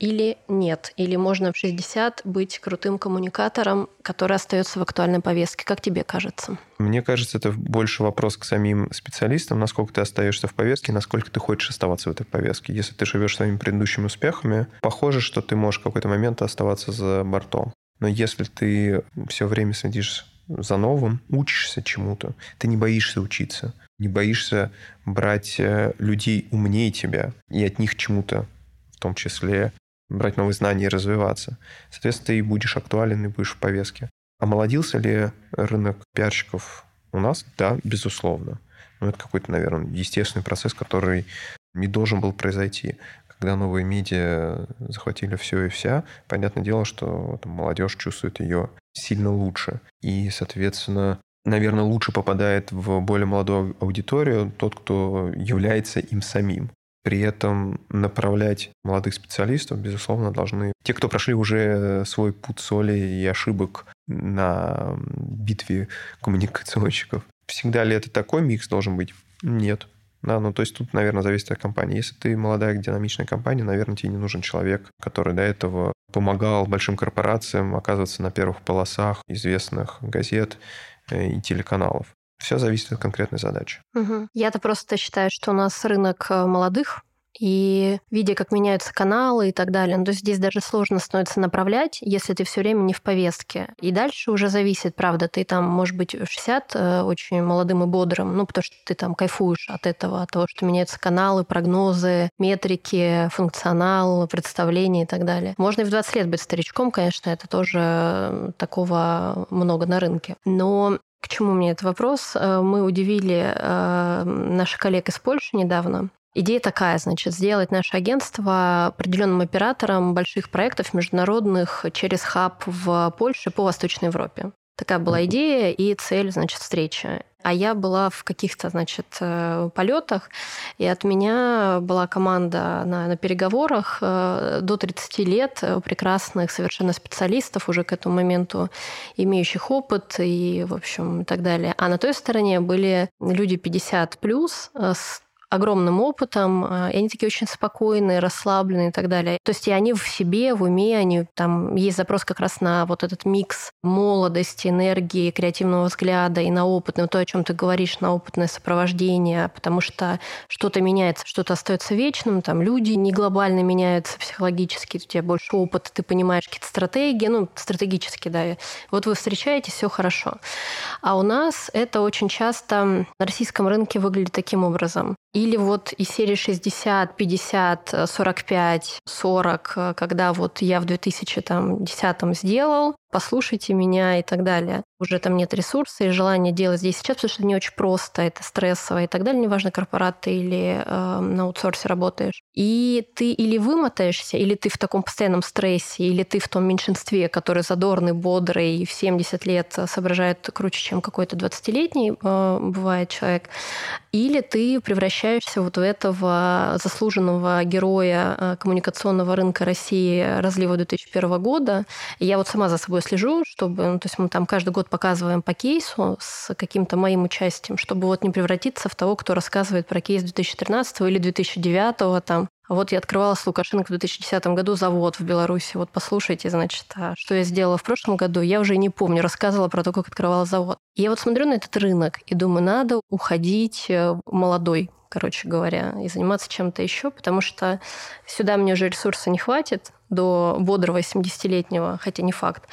или нет? Или можно в 60 быть крутым коммуникатором, который остается в актуальной повестке? Как тебе кажется? Мне кажется, это больше вопрос к самим специалистам, насколько ты остаешься в повестке, насколько ты хочешь оставаться в этой повестке. Если ты живешь своими предыдущими успехами, похоже, что ты можешь в какой-то момент оставаться за бортом. Но если ты все время следишь за новым, учишься чему-то, ты не боишься учиться, не боишься брать э, людей умнее тебя и от них чему-то, в том числе брать новые знания и развиваться. Соответственно, ты будешь актуален, и будешь в повестке. Омолодился ли рынок пиарщиков у нас? Да, безусловно. Но это какой-то, наверное, естественный процесс, который не должен был произойти. Когда новые медиа захватили все и вся, понятное дело, что там, молодежь чувствует ее сильно лучше. И, соответственно, наверное, лучше попадает в более молодую аудиторию тот, кто является им самим. При этом направлять молодых специалистов, безусловно, должны те, кто прошли уже свой путь соли и ошибок на битве коммуникационщиков. Всегда ли это такой микс должен быть? Нет. Да, ну то есть тут, наверное, зависит от компании. Если ты молодая динамичная компания, наверное, тебе не нужен человек, который до этого помогал большим корпорациям оказываться на первых полосах известных газет и телеканалов. Все зависит от конкретной задачи. Угу. Я-то просто считаю, что у нас рынок э, молодых, и видя, как меняются каналы и так далее, ну, то есть здесь даже сложно становится направлять, если ты все время не в повестке. И дальше уже зависит, правда, ты там, может быть, в 60 э, очень молодым и бодрым, ну, потому что ты там кайфуешь от этого, от того, что меняются каналы, прогнозы, метрики, функционал, представления и так далее. Можно и в 20 лет быть старичком, конечно, это тоже э, такого много на рынке. Но к чему мне этот вопрос? Э, мы удивили наших коллег из Польши недавно. Идея такая, значит, сделать наше агентство определенным оператором больших проектов международных через хаб в Польше по Восточной Европе. Такая была идея и цель, значит, встречи. А я была в каких-то, значит, э, полетах, и от меня была команда на, на переговорах э, до 30 лет прекрасных совершенно специалистов, уже к этому моменту имеющих опыт и, в общем, и так далее. А на той стороне были люди 50 плюс э, с огромным опытом, а, и они такие очень спокойные, расслабленные и так далее. То есть и они в себе, в уме, они там есть запрос как раз на вот этот микс молодости, энергии, креативного взгляда и на опытное, то, о чем ты говоришь, на опытное сопровождение, потому что что-то меняется, что-то остается вечным, там люди не глобально меняются психологически, у тебя больше опыта, ты понимаешь какие-то стратегии, ну, стратегически, да. Вот вы встречаетесь, все хорошо. А у нас это очень часто на российском рынке выглядит таким образом. Или вот из серии 60, 50, 45, 40, когда вот я в 2010 сделал, послушайте меня и так далее. Уже там нет ресурса и желания делать здесь сейчас, потому что не очень просто, это стрессово и так далее, неважно, корпорат ты или э, на аутсорсе работаешь. И ты или вымотаешься, или ты в таком постоянном стрессе, или ты в том меньшинстве, который задорный, бодрый и в 70 лет соображает круче, чем какой-то 20-летний э, бывает человек, или ты превращаешься вот в этого заслуженного героя э, коммуникационного рынка России разлива 2001 года. И я вот сама за собой слежу, чтобы, ну, то есть мы там каждый год показываем по кейсу с каким-то моим участием, чтобы вот не превратиться в того, кто рассказывает про кейс 2013 или 2009 там. А вот я открывала с Лукашенко в 2010 году завод в Беларуси. Вот послушайте, значит, а что я сделала в прошлом году, я уже не помню. Рассказывала про то, как открывала завод. И я вот смотрю на этот рынок и думаю, надо уходить э, молодой короче говоря, и заниматься чем-то еще, потому что сюда мне уже ресурса не хватит до бодрого 70-летнего, хотя не факт.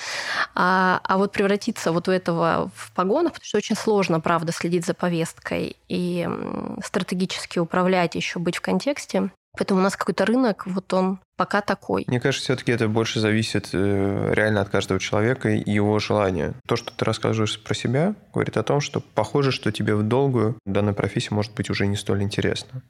А, а вот превратиться вот у этого в погонах, потому что очень сложно, правда, следить за повесткой и стратегически управлять, еще быть в контексте. Поэтому у нас какой-то рынок, вот он пока такой. Мне кажется, все-таки это больше зависит э, реально от каждого человека и его желания. То, что ты рассказываешь про себя, говорит о том, что похоже, что тебе в долгую данная профессия может быть уже не столь интересна.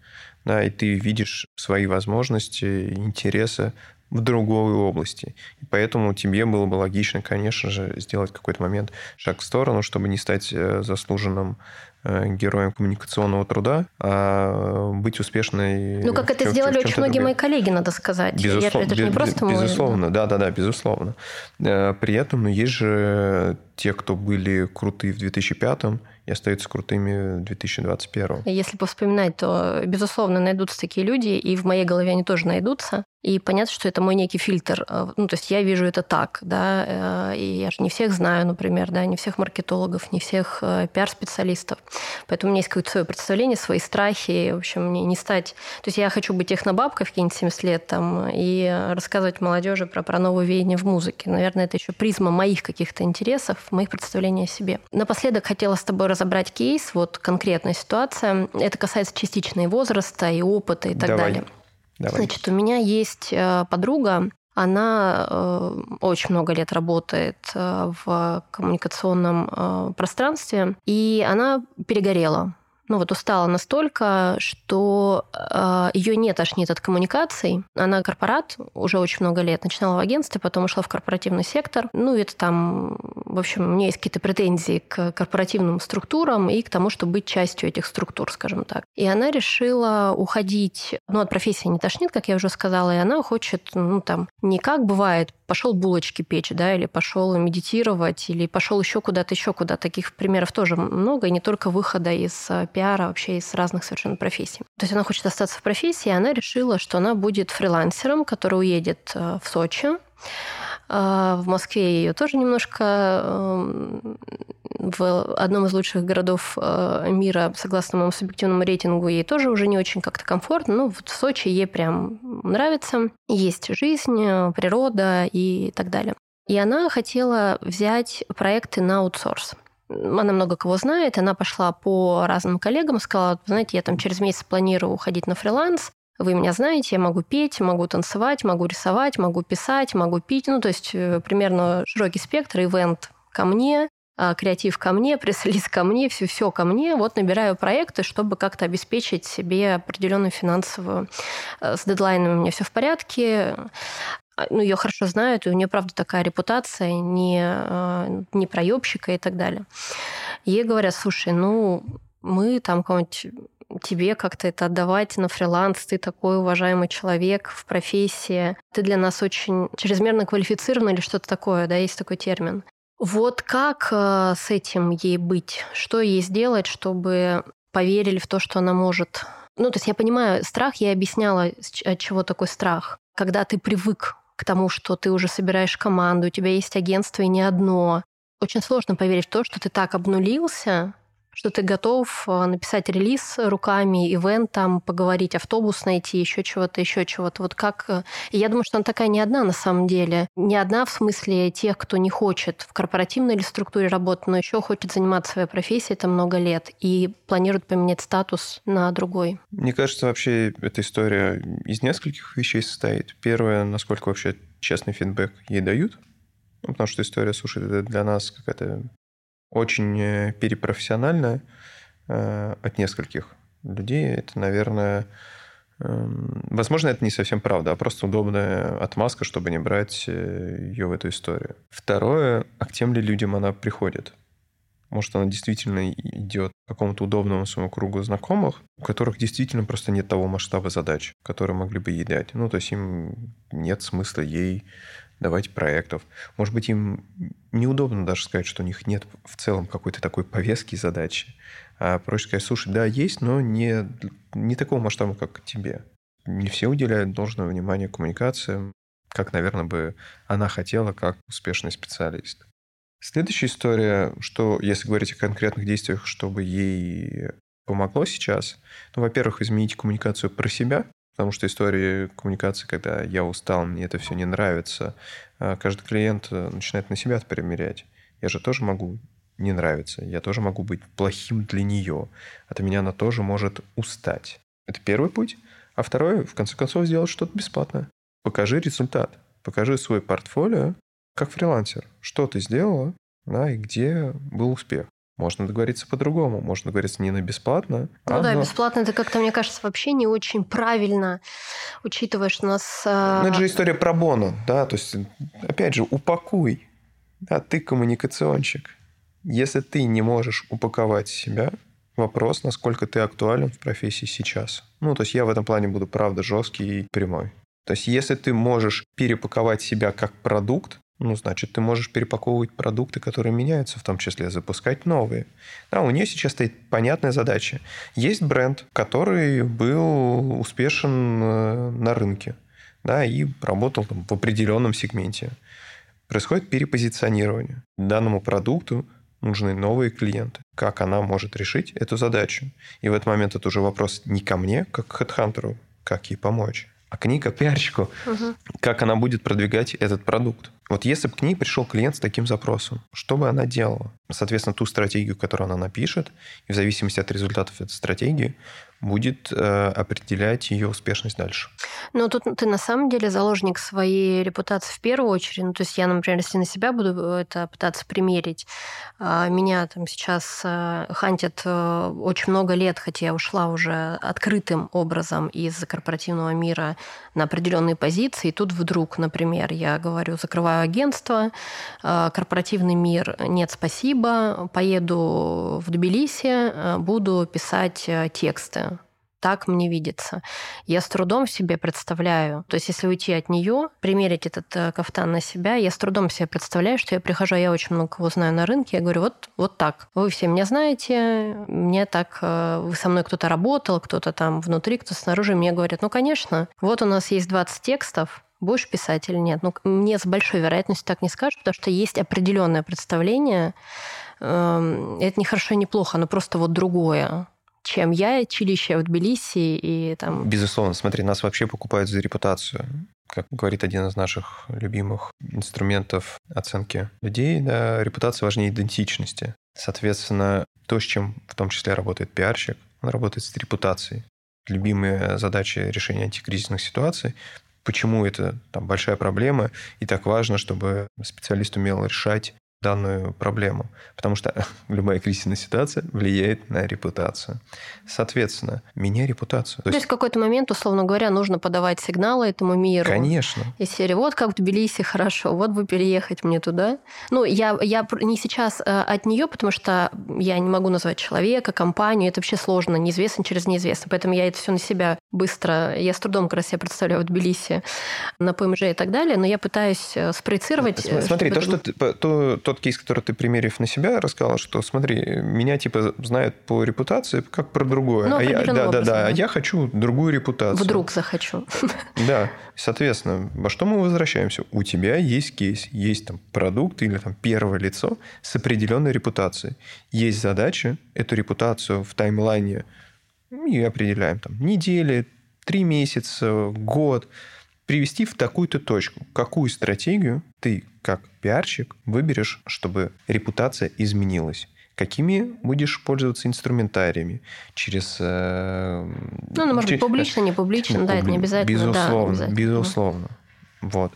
Да, и ты видишь свои возможности, интересы в другой области. И поэтому тебе было бы логично, конечно же, сделать какой-то момент шаг в сторону, чтобы не стать э, заслуженным э, героем коммуникационного труда, а быть успешной. Ну, как это чем, сделали очень многие мои коллеги, надо сказать. Безусловно, это не просто безусловно, да, да, да, безусловно. Э, при этом, ну, есть же те, кто были крутые в 2005 и остаются крутыми в 2021. Если повспоминать, то, безусловно, найдутся такие люди, и в моей голове они тоже найдутся. И понятно, что это мой некий фильтр. Э, ну, то есть я вижу это так, да, э, и я же не всех знаю, например, да, не всех маркетологов, не всех э, пиар-специалистов. Поэтому у меня есть какое-то свое представление, свои страхи. В общем, мне не стать... То есть я хочу быть технобабкой в какие-нибудь 70 лет там и рассказывать молодежи про, про новые веяния в музыке. Наверное, это еще призма моих каких-то интересов, моих представлений о себе. Напоследок хотела с тобой разобрать кейс, вот конкретная ситуация. Это касается частично и возраста, и опыта, и так Давай. далее. Давай. Значит, у меня есть э, подруга, она э, очень много лет работает э, в коммуникационном пространстве, и она перегорела ну вот устала настолько, что э, ее не тошнит от коммуникаций. Она корпорат уже очень много лет. Начинала в агентстве, потом ушла в корпоративный сектор. Ну, это там, в общем, у меня есть какие-то претензии к корпоративным структурам и к тому, чтобы быть частью этих структур, скажем так. И она решила уходить, ну, от профессии не тошнит, как я уже сказала, и она хочет, ну, там, не как бывает, пошел булочки печь, да, или пошел медитировать, или пошел еще куда-то, еще куда. Таких примеров тоже много, и не только выхода из э, пиара, а вообще из разных совершенно профессий. То есть она хочет остаться в профессии, и она решила, что она будет фрилансером, который уедет э, в Сочи, э, в Москве ее тоже немножко в одном из лучших городов мира, согласно моему субъективному рейтингу, ей тоже уже не очень как-то комфортно. Ну, вот в Сочи ей прям нравится. Есть жизнь, природа и так далее. И она хотела взять проекты на аутсорс она много кого знает, она пошла по разным коллегам, сказала, знаете, я там через месяц планирую уходить на фриланс, вы меня знаете, я могу петь, могу танцевать, могу рисовать, могу писать, могу пить. Ну, то есть э, примерно широкий спектр, ивент ко мне, креатив ко мне, пресс-лист ко мне, все, все ко мне. Вот набираю проекты, чтобы как-то обеспечить себе определенную финансовую... Э, с дедлайнами у меня все в порядке. А, ну, ее хорошо знают, и у нее, правда, такая репутация не, а, не проебщика и так далее. Ей говорят, слушай, ну, мы там кого-нибудь тебе как-то это отдавать на фриланс, ты такой уважаемый человек в профессии, ты для нас очень чрезмерно квалифицирован или что-то такое, да, есть такой термин. Вот как э, с этим ей быть? Что ей сделать, чтобы поверили в то, что она может ну, то есть я понимаю, страх, я объясняла, от чего такой страх. Когда ты привык к тому, что ты уже собираешь команду, у тебя есть агентство и не одно. Очень сложно поверить в то, что ты так обнулился, что ты готов э, написать релиз руками, ивент там, поговорить, автобус найти, еще чего-то, еще чего-то. Вот как... Э, и я думаю, что она такая не одна на самом деле. Не одна в смысле тех, кто не хочет в корпоративной или структуре работать, но еще хочет заниматься своей профессией это много лет и планирует поменять статус на другой. Мне кажется, вообще эта история из нескольких вещей состоит. Первое, насколько вообще честный фидбэк ей дают. Ну, потому что история, слушай, для нас какая-то очень э, перепрофессиональная э, от нескольких людей. Это, наверное, эм, возможно, это не совсем правда, а просто удобная отмазка, чтобы не брать э, ее в эту историю. Второе, а к тем ли людям она приходит? Может, она действительно идет к какому-то удобному своему кругу знакомых, у которых действительно просто нет того масштаба задач, которые могли бы ей дать. Ну, то есть им нет смысла ей давать проектов. Может быть, им неудобно даже сказать, что у них нет в целом какой-то такой повестки задачи. А проще сказать, слушай, да, есть, но не, не такого масштаба, как тебе. Не все уделяют должное внимание коммуникациям, как, наверное, бы она хотела, как успешный специалист. Следующая история, что если говорить о конкретных действиях, чтобы ей помогло сейчас, ну, во-первых, изменить коммуникацию про себя, Потому что истории коммуникации, когда я устал, мне это все не нравится, а каждый клиент э, начинает на себя примерять. Я же тоже могу не нравиться, я тоже могу быть плохим для нее. От меня она тоже может устать. Это первый путь. А второй, в конце концов, сделать что-то бесплатное. Покажи результат. Покажи свой портфолио как фрилансер. Что ты сделала, да, и где был успех. Можно договориться по-другому. Можно договориться не на бесплатно. Ну а да, на- бесплатно это как-то, мне кажется, вообще не очень правильно, учитывая, что у нас... а, Ну, это же история про бону, да, то есть, опять же, упакуй. Да, ты коммуникационщик. Если ты не можешь упаковать себя, вопрос, насколько ты актуален в профессии сейчас. Ну, то есть я в этом плане буду, правда, жесткий и прямой. То есть если ты можешь перепаковать себя как продукт, ну, значит, ты можешь перепаковывать продукты, которые меняются, в том числе запускать новые. Да, у нее сейчас стоит понятная задача. Есть бренд, который был успешен э, на рынке, да, и работал там, в определенном сегменте. Происходит перепозиционирование. Данному продукту нужны новые клиенты. Как она может решить эту задачу? И в этот момент это уже вопрос не ко мне, как к хедхантеру, как ей помочь, а к ней, как пиарщику, мгм. как она будет продвигать этот продукт. Вот если бы к ней пришел клиент с таким запросом, что бы она делала? Соответственно, ту стратегию, которую она напишет, и в зависимости от результатов этой стратегии, будет э, определять ее успешность дальше. Ну, тут ты на самом деле заложник своей репутации в первую очередь. Ну, то есть я, например, если на себя буду это пытаться примерить, а, меня там сейчас э, хантят э, очень много лет, хотя я ушла уже открытым образом из корпоративного мира на определенные позиции. И тут вдруг, например, я говорю, закрываю агентство, э, корпоративный мир, нет, спасибо, поеду в Тбилиси, э, буду писать э, тексты так мне видится. Я с трудом себе представляю, то есть если уйти от нее, примерить этот э, кафтан на себя, я с трудом себе представляю, что я прихожу, я очень много кого знаю на рынке, я говорю, вот, вот так. Вы все меня знаете, мне так, э, вы со мной кто-то работал, кто-то там внутри, кто снаружи, мне говорят, ну, конечно, вот у нас есть 20 текстов, будешь писать или нет? Ну, мне с большой вероятностью так не скажут, потому что есть определенное представление, эм, это не хорошо не плохо, но просто вот другое чем я, чилище в Тбилиси и там... Безусловно, смотри, нас вообще покупают за репутацию. Как говорит один из наших любимых инструментов оценки людей, да, репутация важнее идентичности. Соответственно, то, с чем в том числе работает пиарщик, он работает с репутацией. Любимые задачи решения антикризисных ситуаций почему это там, большая проблема, и так важно, чтобы специалист умел решать данную проблему, потому что любая кризисная ситуация влияет на репутацию. Соответственно, меняй репутацию. То, есть в какой-то момент, условно говоря, нужно подавать сигналы этому миру. Конечно. Из серии «Вот как в Тбилиси хорошо, вот бы переехать мне туда». Ну, я, я не сейчас э, от нее, потому что я не могу назвать человека, компанию, это вообще сложно, неизвестно через неизвестно, поэтому я это все на себя быстро, я с трудом как раз себя представляю в Тбилиси, на ПМЖ и так далее, но я пытаюсь э, спроецировать... Смотри, то, что ты, то, тот кейс, который ты, примерив на себя, рассказала, что, смотри, меня, типа, знают по репутации как про другое. Ну, а я, да, да, да, да. а я хочу другую репутацию. Вдруг захочу. Да, соответственно, во что мы возвращаемся? У тебя есть кейс, есть там продукт или там первое лицо с определенной репутацией. Есть задача эту репутацию в таймлайне и определяем там недели, три месяца, год, привести в такую-то точку. Какую стратегию ты, как пиарщик, выберешь, чтобы репутация изменилась? Какими будешь пользоваться инструментариями? Через... Э, ну, ну, может быть, публично, не публично, да, это не обязательно. Безусловно, да, обязательно. безусловно. Вот.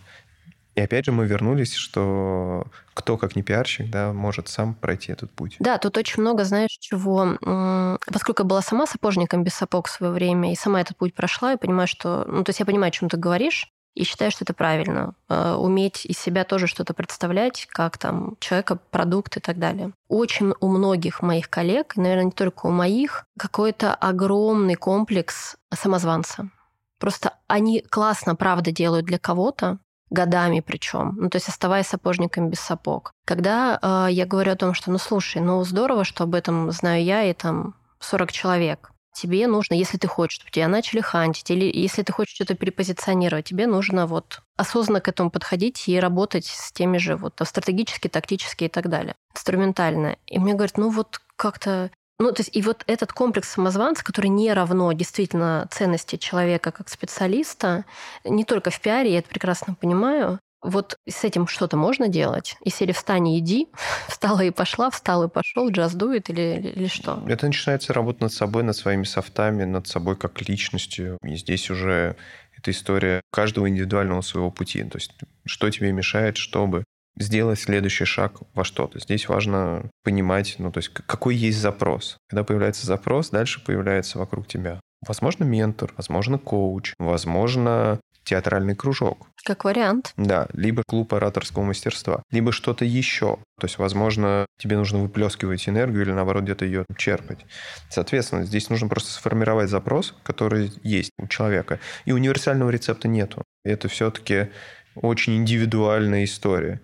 И опять же мы вернулись, что кто, как не пиарщик, да, может сам пройти этот путь. Да, тут очень много, знаешь, чего... Поскольку я была сама сапожником без сапог в свое время, и сама этот путь прошла, я понимаю, что... Ну, то есть я понимаю, о чем ты говоришь, и считаю, что это правильно. Уметь из себя тоже что-то представлять, как там человека, продукт и так далее. Очень у многих моих коллег, наверное, не только у моих, какой-то огромный комплекс самозванца. Просто они классно, правда, делают для кого-то, годами причем, ну то есть оставаясь сапожником без сапог. Когда э, я говорю о том, что ну слушай, ну здорово, что об этом знаю я и там 40 человек, тебе нужно, если ты хочешь, чтобы тебя начали хантить, или если ты хочешь что-то перепозиционировать, тебе нужно вот осознанно к этому подходить и работать с теми же вот стратегически, тактически и так далее, инструментально. И мне говорят, ну вот как-то ну, то есть и вот этот комплекс самозванца, который не равно действительно ценности человека как специалиста, не только в пиаре, я это прекрасно понимаю, вот с этим что-то можно делать? И сели встань и иди, встала и пошла, встал и пошел, джаз дует или, или, что? Это начинается работа над собой, над своими софтами, над собой как личностью. И здесь уже эта история каждого индивидуального своего пути. То есть что тебе мешает, чтобы сделать следующий шаг во что-то. Здесь важно понимать, ну, то есть какой есть запрос. Когда появляется запрос, дальше появляется вокруг тебя. Возможно, ментор, возможно, коуч, возможно, театральный кружок. Как вариант. Да, либо клуб ораторского мастерства, либо что-то еще. То есть, возможно, тебе нужно выплескивать энергию или, наоборот, где-то ее черпать. Соответственно, здесь нужно просто сформировать запрос, который есть у человека. И универсального рецепта нету. Это все-таки очень индивидуальная история.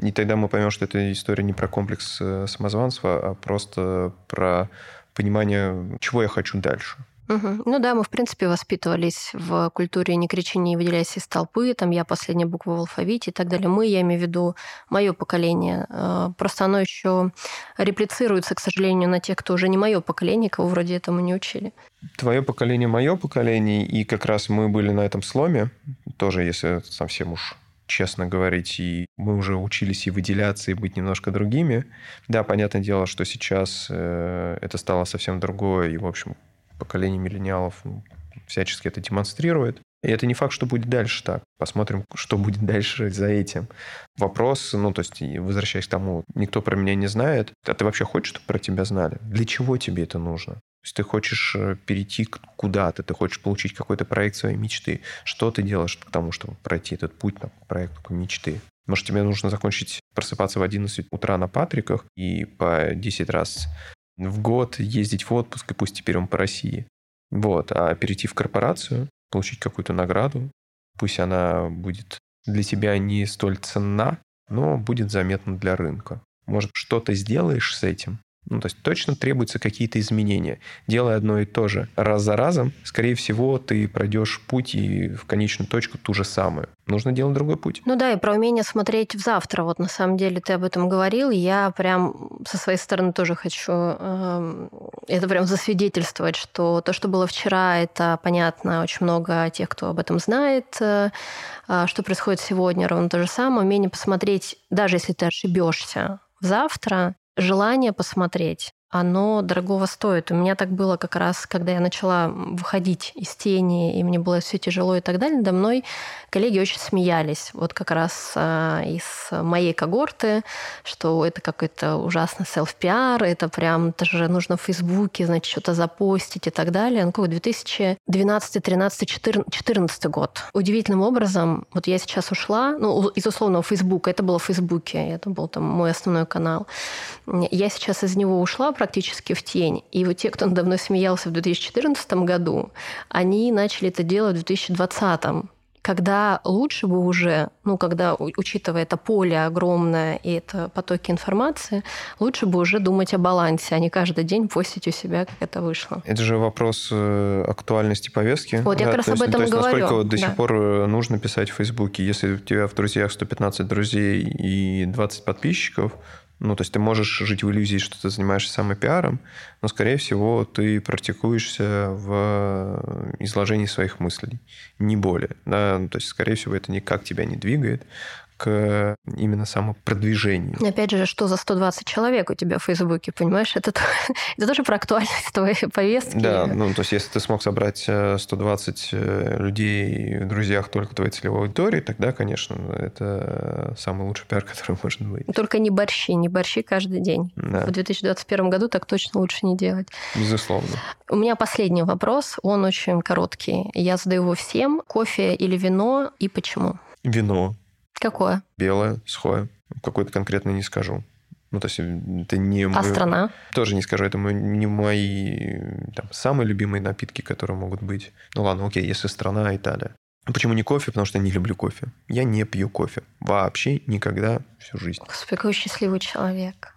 И тогда мы поймем, что эта история не про комплекс э, самозванства, а просто про понимание, чего я хочу дальше. Угу. Ну да, мы, в принципе, воспитывались в культуре «не кричи, не выделяйся из толпы», там «я последняя буква в алфавите» и так далее. Мы, я имею в виду мое поколение. Э, просто оно еще реплицируется, к сожалению, на тех, кто уже не мое поколение, кого вроде этому не учили. Твое поколение, мое поколение, и как раз мы были на этом сломе, тоже, если совсем уж честно говорить, и мы уже учились и выделяться, и быть немножко другими. Да, понятное дело, что сейчас э, это стало совсем другое, и, в общем, поколение миллениалов ну, всячески это демонстрирует. И это не факт, что будет дальше так. Посмотрим, что будет дальше за этим. Вопрос, ну, то есть, возвращаясь к тому, никто про меня не знает. А ты вообще хочешь, чтобы про тебя знали? Для чего тебе это нужно? То есть ты хочешь э, перейти куда-то, ты хочешь получить какой-то проект своей мечты. Что ты делаешь к тому, чтобы пройти этот путь на проект мечты? Может, тебе нужно закончить просыпаться в 11 утра на Патриках и по 10 раз в год ездить в отпуск, и пусть теперь он по России. Вот. А перейти в корпорацию, получить какую-то награду, пусть она будет для тебя не столь ценна, но будет заметна для рынка. Может, что-то сделаешь с этим, ну, то есть точно требуются какие-то изменения. Делая одно и то же раз за разом, скорее всего, ты пройдешь путь и в конечную точку ту же самую. Нужно делать другой путь. Ну да, и про умение смотреть в завтра. Вот на самом деле ты об этом говорил. Я прям со своей стороны тоже хочу э, это прям засвидетельствовать, что то, что было вчера, это понятно. Очень много тех, кто об этом знает. Э, а что происходит сегодня, ровно то же самое. Умение посмотреть, даже если ты ошибешься, завтра желание посмотреть оно дорогого стоит. У меня так было как раз, когда я начала выходить из тени, и мне было все тяжело и так далее. До мной коллеги очень смеялись. Вот как раз э, из моей когорты, что это какой-то ужасный селф-пиар, это прям, это нужно в Фейсбуке, значит, что-то запостить и так далее. Ну, какой 2012, 13, 14, год. Удивительным образом, вот я сейчас ушла, ну, из условного Фейсбука, это было в Фейсбуке, это был там мой основной канал. Я сейчас из него ушла, практически в тень. И вот те, кто надо мной смеялся в 2014 году, они начали это делать в 2020 когда лучше бы уже, ну, когда, учитывая это поле огромное и это потоки информации, лучше бы уже думать о балансе, а не каждый день постить у себя, как это вышло. Это же вопрос э, актуальности повестки. Вот я да, как раз об этом то есть, говорю. Насколько вот до да. сих пор э, нужно писать в Фейсбуке, если у тебя в друзьях 115 друзей и 20 подписчиков, ну, то есть ты можешь жить в иллюзии, что ты занимаешься самопиаром, но, скорее всего, ты практикуешься в изложении своих мыслей, не более. Да? Ну, то есть, скорее всего, это никак тебя не двигает, к именно самопродвижению. Опять же, что за 120 человек у тебя в Фейсбуке, понимаешь? Это, это тоже про актуальность твоей повестки. Да, ну, то есть если ты смог собрать 120 э, э, людей в друзьях только твоей целевой аудитории, тогда, конечно, это самый лучший пиар, который может быть. Только не борщи, не борщи каждый день. Да. В 2021 году так точно лучше не делать. Безусловно. У меня последний вопрос, он очень короткий. Я задаю его всем. Кофе или вино и почему? Вино. Какое? Белое, сухое. Какое-то конкретно не скажу. Ну, то есть это не... А страна? Тоже не скажу. Это не мои там, самые любимые напитки, которые могут быть. Ну ладно, окей, если страна Италия. Почему не кофе? Потому что я не люблю кофе. Я не пью кофе. Вообще никогда всю жизнь. Господи, какой счастливый человек.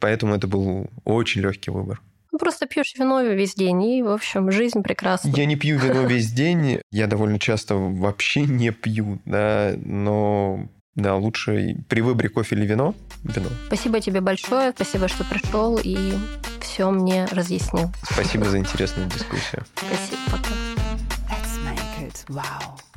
Поэтому это был очень легкий выбор. Ну, просто пьешь вино весь день, и, в общем, жизнь прекрасна. Я не пью вино весь день, я довольно часто вообще не пью, да, но да, лучше при выборе кофе или вино вино. Спасибо тебе большое, спасибо, что пришел и все мне разъяснил. Спасибо за интересную дискуссию. Спасибо, пока. Let's make it wow.